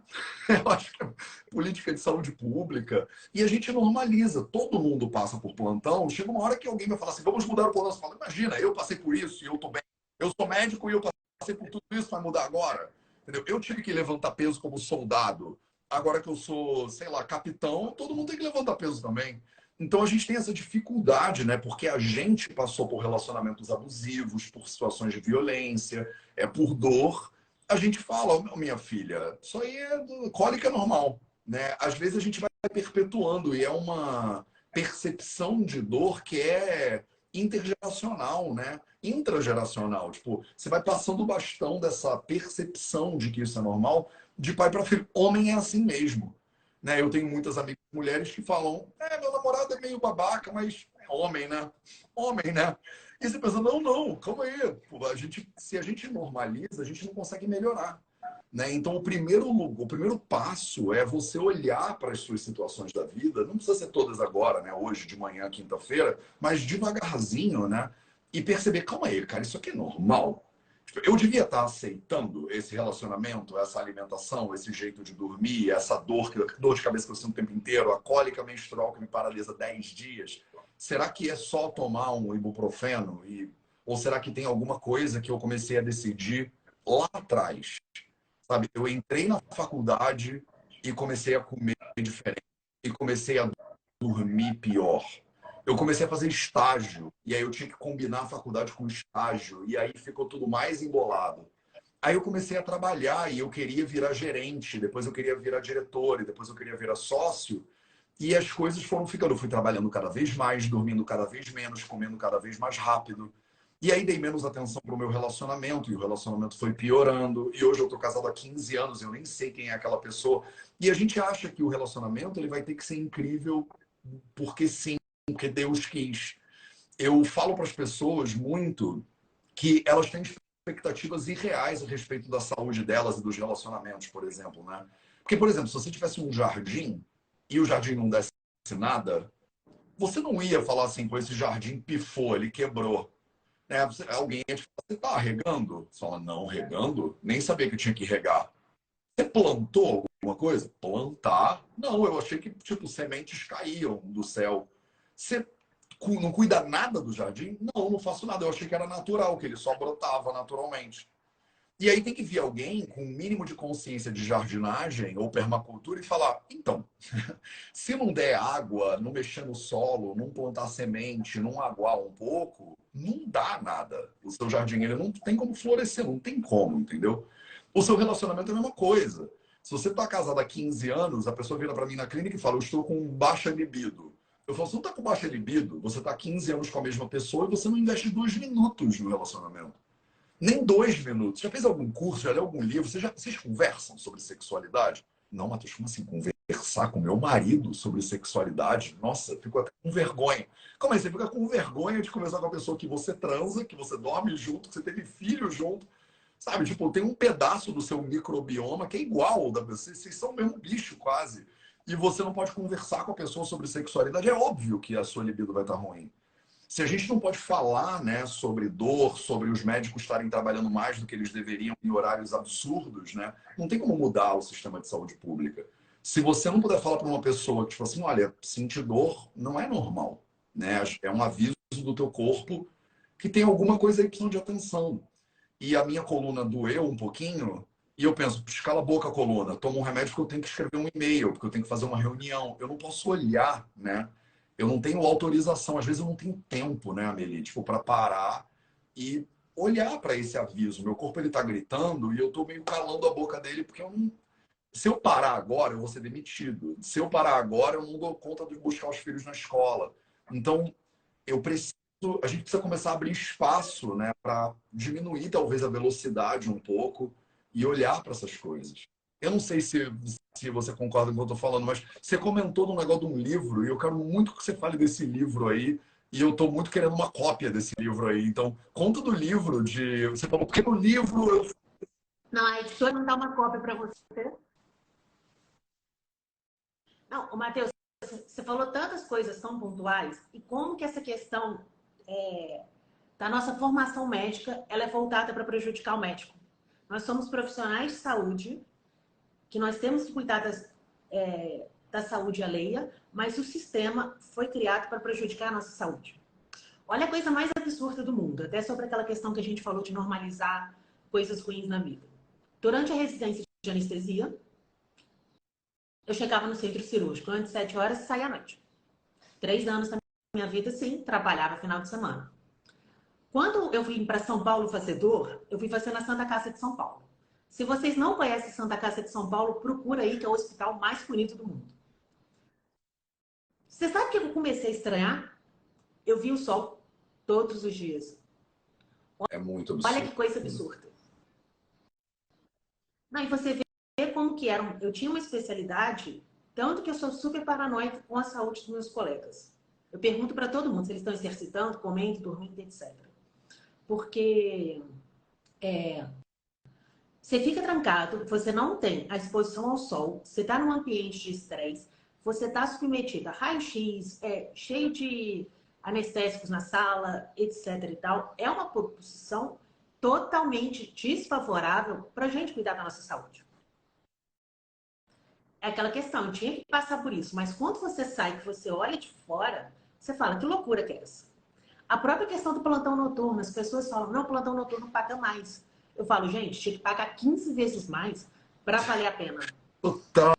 eu acho que é política de saúde pública. E a gente normaliza. Todo mundo passa por plantão. Chega uma hora que alguém vai falar assim, vamos mudar o plantão. Você fala, imagina, eu passei por isso e eu tô bem. Eu sou médico e eu passei por tudo isso, vai mudar agora? Entendeu? Eu tive que levantar peso como soldado. Agora que eu sou, sei lá, capitão, todo mundo tem que levantar peso também. Então a gente tem essa dificuldade, né? Porque a gente passou por relacionamentos abusivos, por situações de violência, é por dor a gente fala, oh, minha filha, isso aí é cólica normal, né? Às vezes a gente vai perpetuando e é uma percepção de dor que é intergeracional, né? Intrageracional. Tipo, você vai passando o bastão dessa percepção de que isso é normal de pai para filho. Homem é assim mesmo. Né? Eu tenho muitas amigas mulheres que falam: é, meu namorado é meio babaca, mas é homem, né? Homem, né? E você pensa, não, não, calma aí. A gente, se a gente normaliza, a gente não consegue melhorar. Né? Então, o primeiro, o primeiro passo é você olhar para as suas situações da vida, não precisa ser todas agora, né? hoje, de manhã, quinta-feira, mas devagarzinho, né? E perceber, calma aí, cara, isso aqui é normal. Tipo, eu devia estar aceitando esse relacionamento, essa alimentação, esse jeito de dormir, essa dor, dor de cabeça que eu sinto o tempo inteiro, a cólica menstrual que me paralisa 10 dias será que é só tomar um ibuprofeno? E, ou será que tem alguma coisa que eu comecei a decidir lá atrás? Sabe, eu entrei na faculdade e comecei a comer diferente. E comecei a dormir pior. Eu comecei a fazer estágio. E aí eu tinha que combinar a faculdade com estágio. E aí ficou tudo mais embolado. Aí eu comecei a trabalhar e eu queria virar gerente, depois eu queria virar diretor, e depois eu queria virar sócio. E as coisas foram ficando. Eu fui trabalhando cada vez mais, dormindo cada vez menos, comendo cada vez mais rápido. E aí dei menos atenção para o meu relacionamento, e o relacionamento foi piorando. E hoje eu estou casado há 15 anos, eu nem sei quem é aquela pessoa. E a gente acha que o relacionamento ele vai ter que ser incrível porque sim, porque Deus quis. Eu falo para as pessoas muito que elas têm expectativas irreais a respeito da saúde delas e dos relacionamentos, por exemplo, né? Porque, por exemplo, se você tivesse um jardim e o jardim não desse nada, você não ia falar assim, com esse jardim pifou, ele quebrou. Né? Alguém te falar, você está regando? Você fala, não, regando? Nem sabia que tinha que regar. Você plantou alguma coisa? Plantar? Não, eu achei que, tipo, sementes caíam do céu. Você não cuida nada do jardim? Não, não faço nada. Eu achei que era natural, que ele só brotava naturalmente. E aí tem que vir alguém com um mínimo de consciência de jardinagem ou permacultura e falar: então, se não der água, não mexer no solo, não plantar semente, não aguar um pouco, não dá nada. O seu jardim ele não tem como florescer, não tem como, entendeu? O seu relacionamento é a mesma coisa. Se você está casado há 15 anos, a pessoa vira para mim na clínica e fala: Eu estou com baixa libido. Eu falo: Você não está com baixa libido, você está 15 anos com a mesma pessoa e você não investe dois minutos no relacionamento. Nem dois minutos. Já fez algum curso, já leu algum livro? Vocês, já, vocês conversam sobre sexualidade? Não, Matheus, como assim conversar com meu marido sobre sexualidade? Nossa, fico até com vergonha. Como é? Você fica com vergonha de conversar com a pessoa que você transa, que você dorme junto, que você teve filho junto. Sabe, tipo, tem um pedaço do seu microbioma que é igual da vocês, vocês são o mesmo bicho quase. E você não pode conversar com a pessoa sobre sexualidade. É óbvio que a sua libido vai estar ruim. Se a gente não pode falar né, sobre dor, sobre os médicos estarem trabalhando mais do que eles deveriam em horários absurdos, né, não tem como mudar o sistema de saúde pública. Se você não puder falar para uma pessoa que, tipo assim, olha, sentir dor não é normal, né? É um aviso do teu corpo que tem alguma coisa aí precisando de atenção. E a minha coluna doeu um pouquinho, e eu penso, escala a boca coluna, tomo um remédio porque eu tenho que escrever um e-mail, porque eu tenho que fazer uma reunião. Eu não posso olhar, né? Eu não tenho autorização, às vezes eu não tenho tempo, né, Amelie, tipo, para parar e olhar para esse aviso. Meu corpo ele tá gritando e eu tô meio calando a boca dele porque eu não, se eu parar agora, eu vou ser demitido. Se eu parar agora, eu não dou conta de buscar os filhos na escola. Então, eu preciso, a gente precisa começar a abrir espaço, né, para diminuir talvez a velocidade um pouco e olhar para essas coisas. Eu não sei se, se você concorda com o que eu estou falando, mas você comentou num negócio de um livro e eu quero muito que você fale desse livro aí. E eu estou muito querendo uma cópia desse livro aí. Então, conta do livro de. Você falou, porque no livro eu. Não, a editora não dá uma cópia para você. Não, Matheus, você falou tantas coisas tão pontuais e como que essa questão é, da nossa formação médica ela é voltada para prejudicar o médico. Nós somos profissionais de saúde que nós temos que cuidar das, é, da saúde alheia, mas o sistema foi criado para prejudicar a nossa saúde. Olha a coisa mais absurda do mundo, até sobre aquela questão que a gente falou de normalizar coisas ruins na vida. Durante a residência de anestesia, eu chegava no centro cirúrgico antes de 7 horas e saía à noite. Três anos da minha vida, sim, trabalhava final de semana. Quando eu vim para São Paulo fazer dor, eu fui fazer na Santa Casa de São Paulo. Se vocês não conhecem Santa Casa de São Paulo, procura aí, que é o hospital mais bonito do mundo. Você sabe que eu comecei a estranhar? Eu vi o sol todos os dias. É muito absurdo. Olha que coisa absurda. Não, e você vê como que era. Eu tinha uma especialidade, tanto que eu sou super paranoica com a saúde dos meus colegas. Eu pergunto para todo mundo se eles estão exercitando, comendo, dormindo, etc. Porque é, você fica trancado, você não tem a exposição ao sol, você está num ambiente de estresse, você está submetido a raio-x, é, cheio de anestésicos na sala, etc e tal. É uma posição totalmente desfavorável para a gente cuidar da nossa saúde. É aquela questão, eu tinha que passar por isso, mas quando você sai, que você olha de fora, você fala, que loucura que é essa? A própria questão do plantão noturno, as pessoas falam, não, plantão noturno paga mais. Eu falo, gente, tinha que pagar 15 vezes mais para valer a pena. Total,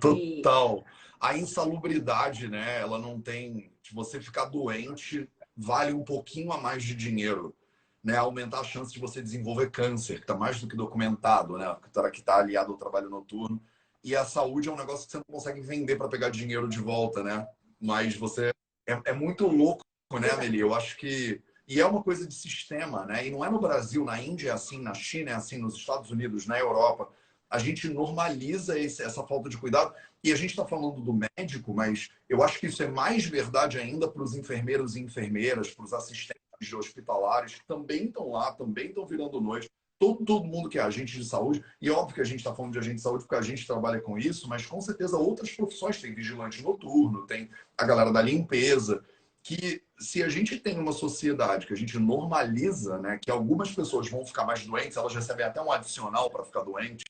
total a insalubridade, né? Ela não tem. Se você ficar doente, vale um pouquinho a mais de dinheiro. Né, aumentar a chance de você desenvolver câncer, que está mais do que documentado, né? Que está aliado ao trabalho noturno. E a saúde é um negócio que você não consegue vender para pegar dinheiro de volta, né? Mas você. É, é muito louco, né, Amelie? Eu acho que. E é uma coisa de sistema, né? E não é no Brasil, na Índia é assim, na China é assim, nos Estados Unidos, na Europa a gente normaliza esse, essa falta de cuidado. E a gente está falando do médico, mas eu acho que isso é mais verdade ainda para os enfermeiros e enfermeiras, para os assistentes hospitalares, que também estão lá, também estão virando noite. Todo, todo mundo que é agente de saúde, e óbvio que a gente está falando de agente de saúde porque a gente trabalha com isso, mas com certeza outras profissões, tem vigilante noturno, tem a galera da limpeza, que se a gente tem uma sociedade que a gente normaliza, né, que algumas pessoas vão ficar mais doentes, elas recebem até um adicional para ficar doente,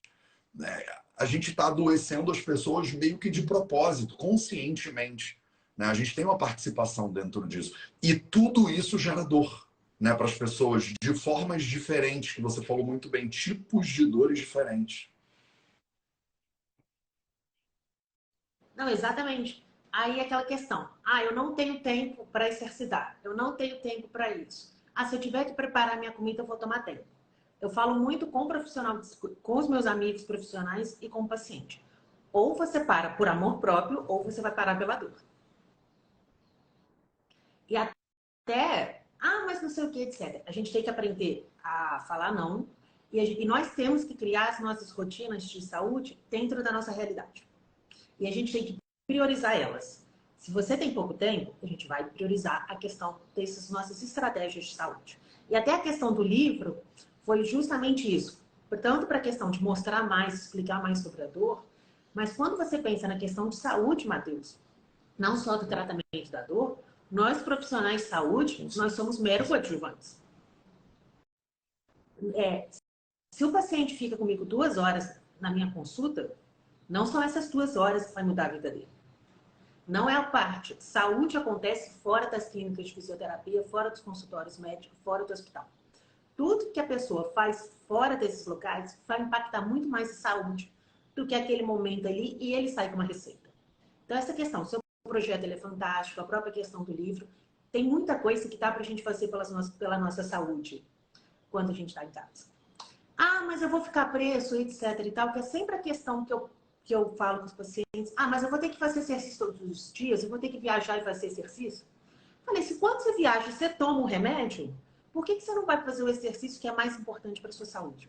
né, a gente está adoecendo as pessoas meio que de propósito, conscientemente. Né? A gente tem uma participação dentro disso. E tudo isso gera dor né, para as pessoas, de formas diferentes, que você falou muito bem, tipos de dores diferentes. Não, exatamente. Aí aquela questão, ah, eu não tenho tempo para exercitar, eu não tenho tempo para isso. Ah, se eu tiver que preparar minha comida, eu vou tomar tempo. Eu falo muito com profissional, com os meus amigos profissionais e com o paciente. Ou você para por amor próprio, ou você vai parar pela dor. E até, ah, mas não sei o que, etc. A gente tem que aprender a falar não. E, gente, e nós temos que criar as nossas rotinas de saúde dentro da nossa realidade. E a gente tem que priorizar elas. Se você tem pouco tempo, a gente vai priorizar a questão dessas nossas estratégias de saúde. E até a questão do livro, foi justamente isso. Tanto para a questão de mostrar mais, explicar mais sobre a dor, mas quando você pensa na questão de saúde, Matheus, não só do tratamento da dor, nós profissionais de saúde, nós somos mero coadjuvantes. É, se o paciente fica comigo duas horas na minha consulta, não são essas duas horas que vai mudar a vida dele. Não é a parte. Saúde acontece fora das clínicas de fisioterapia, fora dos consultórios médicos, fora do hospital tudo que a pessoa faz fora desses locais vai impactar muito mais a saúde do que aquele momento ali e ele sai com uma receita. Então, essa questão, seu projeto é fantástico, a própria questão do livro, tem muita coisa que dá para a gente fazer pelas pela nossa saúde quando a gente está em casa. Ah, mas eu vou ficar preso, etc e tal, que é sempre a questão que eu, que eu falo com os pacientes. Ah, mas eu vou ter que fazer exercício todos os dias, eu vou ter que viajar e fazer exercício. Falei, se quando você viaja você toma um remédio, por que, que você não vai fazer o exercício que é mais importante para a sua saúde?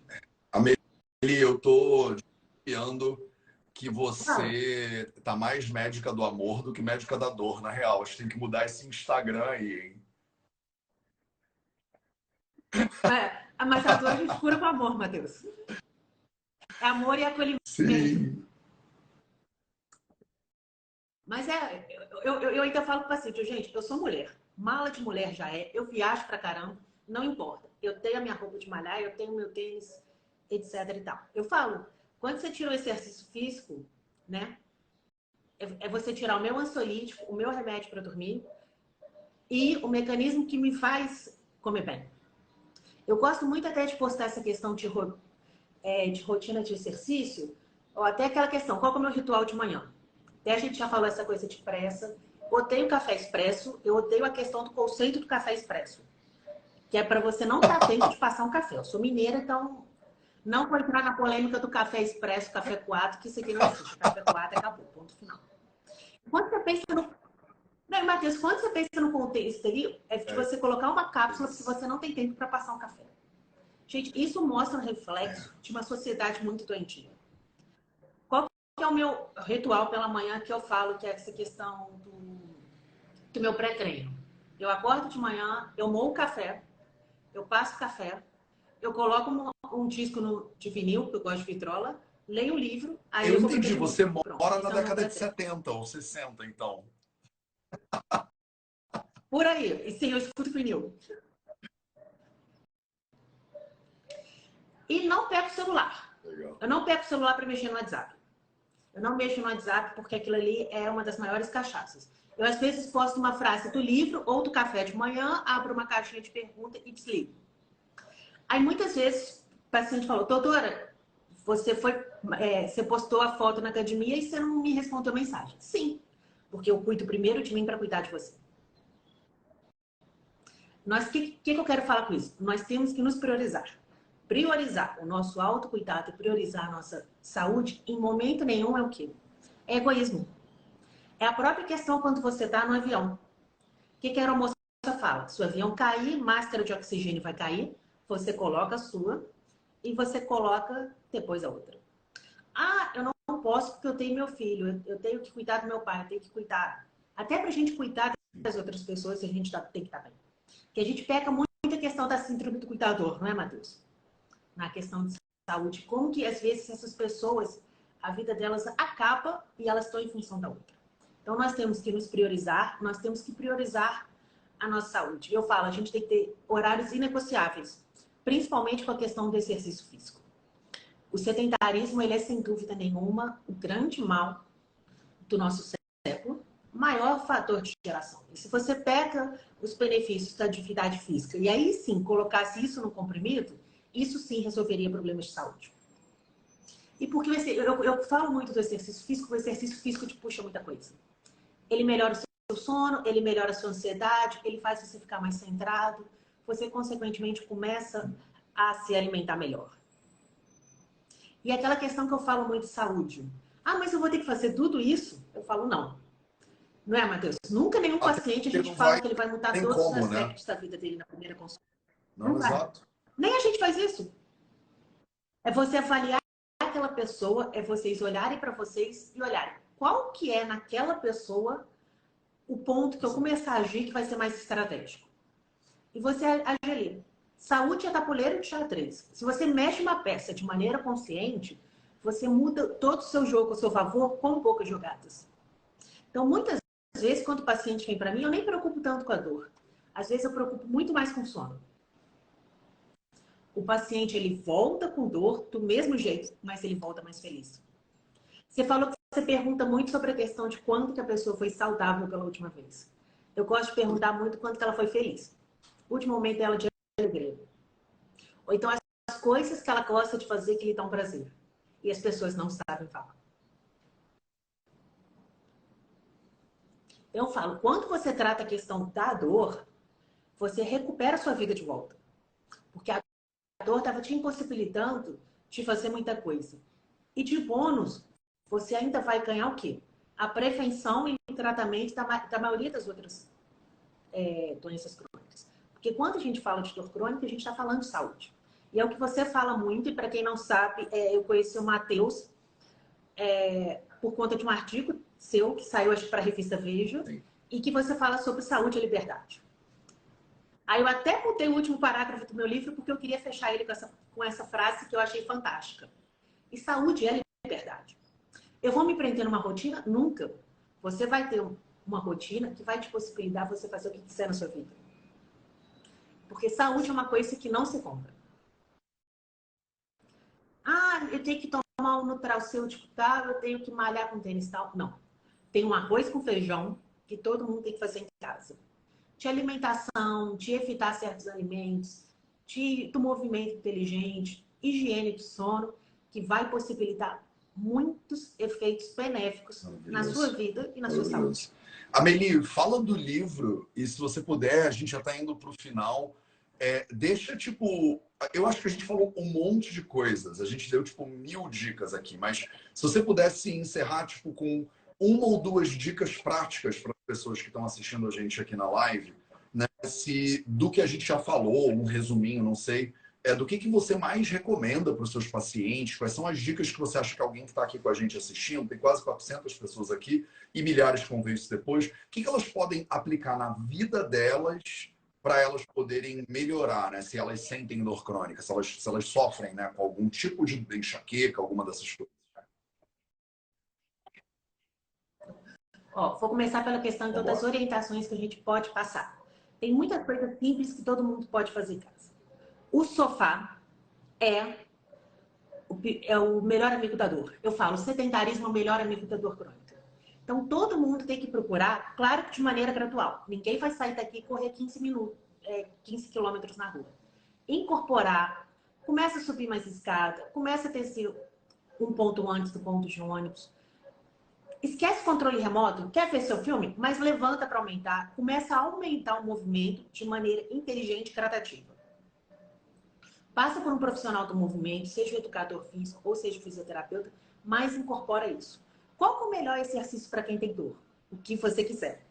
Amelie, eu tô desconfiando que você ah. tá mais médica do amor do que médica da dor, na real. A gente tem que mudar esse Instagram aí, hein? É, mas a dor a gente cura com amor, Matheus. É amor e acolhimento. Sim. Mas é, eu, eu, eu ainda falo para o paciente, gente, eu sou mulher. Mala de mulher já é, eu viajo pra caramba, não importa. Eu tenho a minha roupa de malhar, eu tenho meu tênis, etc e tal. Eu falo, quando você tira o exercício físico, né? É, é você tirar o meu ansiolítico, o meu remédio para dormir e o mecanismo que me faz comer bem. Eu gosto muito até de postar essa questão de, é, de rotina de exercício, ou até aquela questão, qual é o meu ritual de manhã? Até a gente já falou essa coisa de pressa. Odeio café expresso, eu odeio a questão do conceito do café expresso. Que é para você não estar tempo de passar um café. Eu sou mineira, então não vou entrar na polêmica do café expresso, café 4, que isso aqui não existe. Café 4 acabou, ponto final. Quando você pensa no. Não, Matheus, quando você pensa no contexto ali, é de é. você colocar uma cápsula se você não tem tempo para passar um café. Gente, isso mostra um reflexo de uma sociedade muito doentia. Qual que é o meu ritual pela manhã que eu falo que é essa questão do, do meu pré-treino? Eu acordo de manhã, eu moo o café, eu passo café, eu coloco um, um disco no, de vinil, porque eu gosto de vitrola, leio o livro, aí eu, eu entendi, você mora Pronto, na década de 70 ou 60, então. Por aí, e sim, eu escuto vinil. E não pego o celular. Legal. Eu não pego o celular para mexer no WhatsApp. Eu não mexo no WhatsApp porque aquilo ali é uma das maiores cachaças. Eu, às vezes, posto uma frase do livro ou do café de manhã, abro uma caixinha de pergunta e desligo. Aí muitas vezes o paciente falou, doutora, você foi, é, você postou a foto na academia e você não me respondeu a mensagem. Sim, porque eu cuido primeiro de mim para cuidar de você. Nós, o que, que, que eu quero falar com isso? Nós temos que nos priorizar. Priorizar o nosso autocuidado e priorizar a nossa saúde, em momento nenhum, é o quê? É egoísmo. É a própria questão quando você está no avião. O que, que a aeromoça fala? Se o avião cair, máscara de oxigênio vai cair, você coloca a sua e você coloca depois a outra. Ah, eu não posso porque eu tenho meu filho, eu tenho que cuidar do meu pai, eu tenho que cuidar. Até para a gente cuidar das outras pessoas, a gente tem que estar bem. Porque a gente peca muito a questão da síndrome do cuidador, não é, Matheus? Na questão de saúde. Como que, às vezes, essas pessoas, a vida delas acaba e elas estão em função da outra. Então, nós temos que nos priorizar, nós temos que priorizar a nossa saúde. Eu falo, a gente tem que ter horários inegociáveis principalmente com a questão do exercício físico. O sedentarismo, ele é sem dúvida nenhuma o grande mal do nosso século, maior fator de geração. E se você pega os benefícios da atividade física e aí sim colocasse isso no comprimido, isso sim resolveria problemas de saúde. E porque eu, eu falo muito do exercício físico, o exercício físico te puxa muita coisa. Ele melhora o seu sono, ele melhora a sua ansiedade, ele faz você ficar mais centrado, você consequentemente começa a se alimentar melhor. E aquela questão que eu falo muito de saúde. Ah, mas eu vou ter que fazer tudo isso? Eu falo, não. Não é, Matheus? Nunca nenhum paciente a gente fala vai, que ele vai mudar todos como, os né? aspectos né? da vida dele na primeira consulta. Não, não exato. Nem a gente faz isso. É você avaliar aquela pessoa, é vocês olharem para vocês e olharem qual que é naquela pessoa o ponto que eu começar a agir que vai ser mais estratégico e você age ali. Saúde é tabuleiro de xadrez. Se você mexe uma peça de maneira consciente, você muda todo o seu jogo a seu favor com poucas jogadas. Então, muitas vezes, quando o paciente vem para mim, eu nem preocupo tanto com a dor. Às vezes, eu preocupo muito mais com o sono. O paciente, ele volta com dor do mesmo jeito, mas ele volta mais feliz. Você falou que você pergunta muito sobre a questão de quando que a pessoa foi saudável pela última vez. Eu gosto de perguntar muito quando que ela foi feliz último momento dela de alegria. Ou então as coisas que ela gosta de fazer que lhe dão prazer. E as pessoas não sabem falar. Eu falo, quando você trata a questão da dor, você recupera a sua vida de volta. Porque a dor estava te impossibilitando de fazer muita coisa. E de bônus, você ainda vai ganhar o quê? A prevenção e o tratamento da, da maioria das outras é, doenças crônicas. Porque quando a gente fala de dor crônica, a gente está falando de saúde. E é o que você fala muito, e para quem não sabe, é, eu conheci o Matheus é, por conta de um artigo seu que saiu para a revista Veja, Sim. e que você fala sobre saúde e liberdade. Aí eu até mudei o último parágrafo do meu livro porque eu queria fechar ele com essa, com essa frase que eu achei fantástica. E saúde é liberdade. Eu vou me prender numa rotina? Nunca. Você vai ter uma rotina que vai te possibilitar você fazer o que quiser na sua vida. Porque saúde é uma coisa que não se compra. Ah, eu tenho que tomar um nutracêutico tal, eu tenho que malhar com tênis tal. Não. Tem um arroz com feijão que todo mundo tem que fazer em casa de alimentação, de evitar certos alimentos, de, do movimento inteligente, higiene do sono, que vai possibilitar muitos efeitos benéficos na sua vida e na sua saúde. Amelie, fala do livro e se você puder, a gente já está indo para o final. É, deixa, tipo, eu acho que a gente falou um monte de coisas, a gente deu, tipo, mil dicas aqui, mas se você pudesse encerrar, tipo, com uma ou duas dicas práticas para pessoas que estão assistindo a gente aqui na live, né? Se do que a gente já falou, um resuminho, não sei, é do que, que você mais recomenda para os seus pacientes? Quais são as dicas que você acha que alguém que está aqui com a gente assistindo, tem quase 400 pessoas aqui e milhares que vão ver isso depois, o que, que elas podem aplicar na vida delas para elas poderem melhorar, né? Se elas sentem dor crônica, se elas, se elas sofrem né, com algum tipo de enxaqueca, alguma dessas coisas. Ó, vou começar pela questão então, das orientações que a gente pode passar. Tem muitas coisas simples que todo mundo pode fazer em casa. O sofá é o, é o melhor amigo da dor. Eu falo, sedentarismo é o melhor amigo da dor crônica. Então, todo mundo tem que procurar, claro que de maneira gradual. Ninguém vai sair daqui e correr 15 minutos, é, 15 quilômetros na rua. Incorporar, começa a subir mais escada, começa a ter um ponto antes do ponto de ônibus. Esquece o controle remoto, quer ver seu filme? Mas levanta para aumentar, começa a aumentar o movimento de maneira inteligente e gradativa. Passa por um profissional do movimento, seja o educador físico ou seja o fisioterapeuta, mas incorpora isso. Qual é o melhor exercício para quem tem dor? O que você quiser.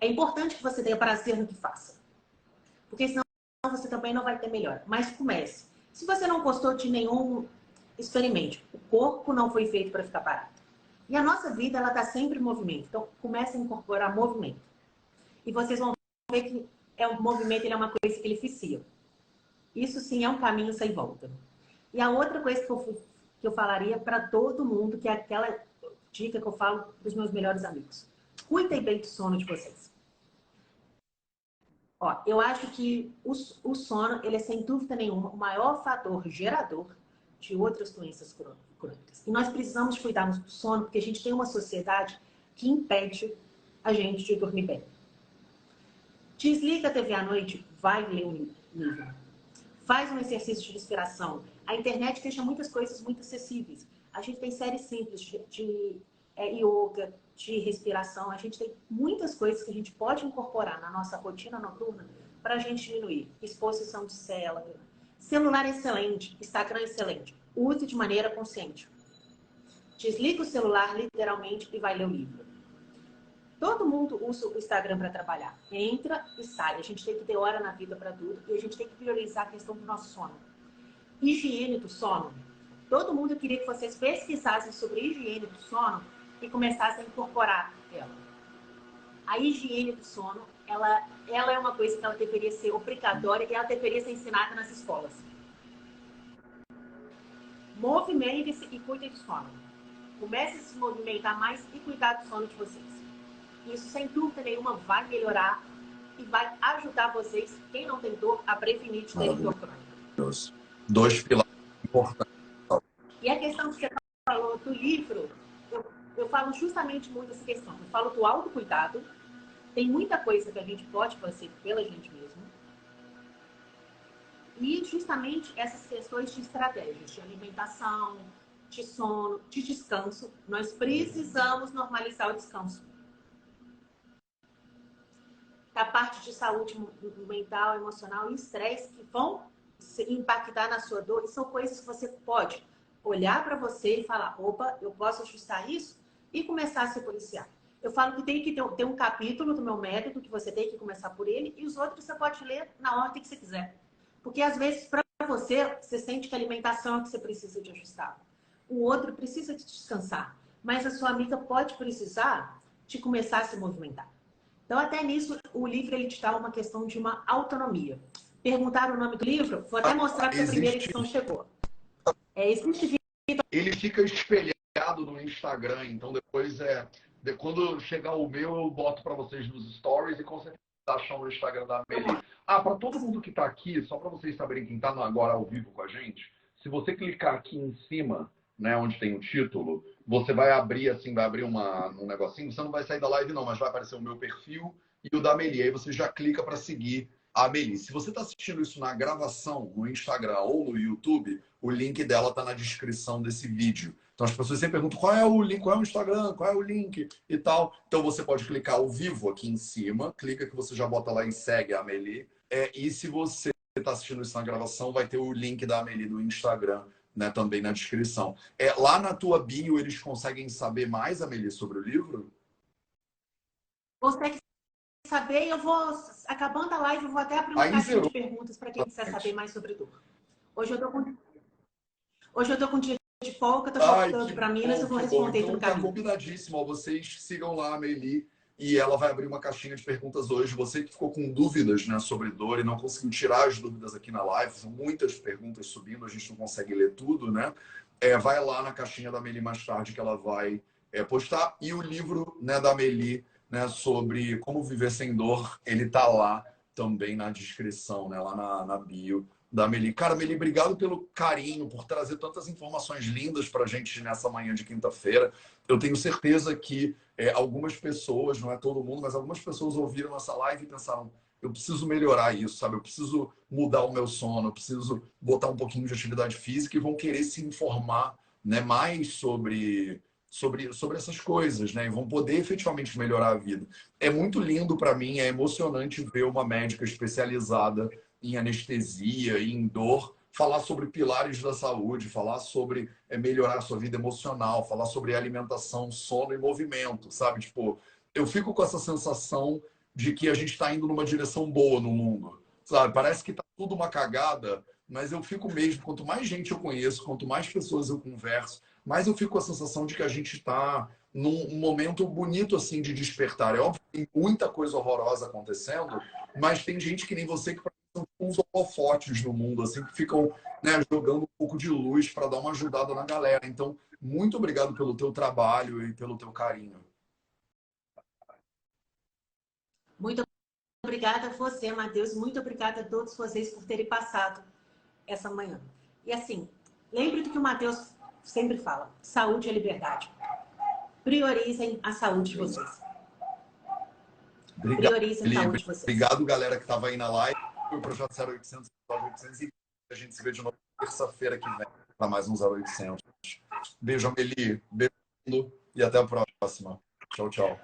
É importante que você tenha prazer no que faça. Porque senão você também não vai ter melhor. Mas comece. Se você não gostou de nenhum, experimente. O corpo não foi feito para ficar parado. E a nossa vida, ela está sempre em movimento. Então, comece a incorporar movimento. E vocês vão ver que é um movimento, ele é uma coisa que ele vicia. Isso sim é um caminho sem volta. E a outra coisa que eu, que eu falaria para todo mundo, que é aquela dica que eu falo para os meus melhores amigos. Cuidem bem do sono de vocês. Ó, eu acho que o, o sono, ele é sem dúvida nenhuma o maior fator gerador de outras doenças crônicas. E nós precisamos cuidar do sono, porque a gente tem uma sociedade que impede a gente de dormir bem. Desliga a TV à noite, vai ler um livro. Faz um exercício de respiração. A internet deixa muitas coisas muito acessíveis. A gente tem séries simples de, de é, yoga, de respiração. A gente tem muitas coisas que a gente pode incorporar na nossa rotina noturna para a gente diminuir. Exposição de célula, Celular excelente, Instagram excelente. Use de maneira consciente. Desliga o celular literalmente e vai ler o livro. Todo mundo usa o Instagram para trabalhar. Entra e sai. A gente tem que ter hora na vida para tudo e a gente tem que priorizar a questão do nosso sono. Higiene do sono. Todo mundo queria que vocês pesquisassem sobre higiene do sono e começassem a incorporar ela. A higiene do sono ela, ela é uma coisa que ela deveria ser obrigatória e ela deveria ser ensinada nas escolas. Movimente-se e cuide do sono. Comece a se movimentar mais e cuidar do sono de vocês. Isso, sem dúvida nenhuma, vai melhorar e vai ajudar vocês, quem não tem dor, a prevenir de ter dor crônica. Dois pilares importantes. E a questão que você falou do livro, eu, eu falo justamente muito essa questão. Eu falo do autocuidado, tem muita coisa que a gente pode fazer pela gente mesmo. E justamente essas questões de estratégias, de alimentação, de sono, de descanso, nós precisamos normalizar o descanso. Da parte de saúde mental, emocional e estresse que vão impactar na sua dor, e são coisas que você pode olhar para você e falar: opa, eu posso ajustar isso e começar a se policiar. Eu falo que tem que ter, ter um capítulo do meu método, que você tem que começar por ele, e os outros você pode ler na ordem que você quiser. Porque às vezes, para você, você sente que a alimentação é que você precisa de ajustar. O outro precisa de descansar. Mas a sua amiga pode precisar de começar a se movimentar. Então, até nisso, o livro ele te dá uma questão de uma autonomia. Perguntaram o nome do livro? Vou até mostrar que a primeira edição chegou. É, existe... Ele fica espelhado no Instagram, então depois é. De, quando chegar o meu, eu boto para vocês nos stories e com certeza acham no Instagram da Amelie. Ah, para todo mundo que está aqui, só para vocês saberem quem está agora ao vivo com a gente, se você clicar aqui em cima, né, onde tem o título, você vai abrir assim, vai abrir uma, um negocinho, você não vai sair da live não, mas vai aparecer o meu perfil e o da Amelie. Aí você já clica para seguir a Amelie. Se você está assistindo isso na gravação, no Instagram ou no YouTube, o link dela está na descrição desse vídeo. Então as pessoas sempre perguntam qual é o link, qual é o Instagram, qual é o link e tal. Então você pode clicar ao vivo aqui em cima, clica que você já bota lá e segue a Amelie. É, e se você está assistindo isso na gravação, vai ter o link da Amelie no Instagram né, também na descrição. É, lá na tua bio eles conseguem saber mais, Amelie, sobre o livro? Consegue saber, eu vou, acabando a live, eu vou até abrir uma caixinha de perguntas para quem quiser saber mais sobre dor. Hoje eu tô com, hoje eu tô com de folga, tô voltando para Minas, eu vou responder então, no tá caminho. Combinadíssimo, ó, vocês sigam lá a Meli e ela vai abrir uma caixinha de perguntas hoje. Você que ficou com dúvidas né, sobre dor e não conseguiu tirar as dúvidas aqui na live, são muitas perguntas subindo, a gente não consegue ler tudo, né? É, vai lá na caixinha da Meli mais tarde que ela vai é, postar. E o livro né, da Meli né, sobre como viver sem dor, ele tá lá também na descrição, né, lá na, na bio da Meli. Cara, Meli, obrigado pelo carinho, por trazer tantas informações lindas para a gente nessa manhã de quinta-feira. Eu tenho certeza que é, algumas pessoas, não é todo mundo, mas algumas pessoas ouviram essa live e pensaram: eu preciso melhorar isso, sabe? Eu preciso mudar o meu sono, eu preciso botar um pouquinho de atividade física e vão querer se informar né, mais sobre, sobre, sobre essas coisas, né? E vão poder efetivamente melhorar a vida. É muito lindo para mim, é emocionante ver uma médica especializada em anestesia em dor, falar sobre pilares da saúde, falar sobre é, melhorar a sua vida emocional, falar sobre alimentação, sono e movimento, sabe? Tipo, eu fico com essa sensação de que a gente está indo numa direção boa no mundo, sabe? Parece que tá tudo uma cagada, mas eu fico mesmo, quanto mais gente eu conheço, quanto mais pessoas eu converso, mais eu fico com a sensação de que a gente está num momento bonito assim de despertar. É óbvio que tem muita coisa horrorosa acontecendo, mas tem gente que nem você que uns holofotes no mundo, assim, que ficam né, jogando um pouco de luz para dar uma ajudada na galera. Então, muito obrigado pelo teu trabalho e pelo teu carinho. Muito obrigada a você, Matheus. Muito obrigada a todos vocês por terem passado essa manhã. E assim, lembre do que o Matheus sempre fala: saúde é liberdade. Priorizem a saúde de vocês. Obrigado, Priorizem a saúde de vocês. Obrigado, galera que estava aí na live o Projeto 0800, 0800 e a gente se vê de novo terça-feira que vem para mais um 0800. Beijo, Amelie. Beijo e até a próxima. Tchau, tchau.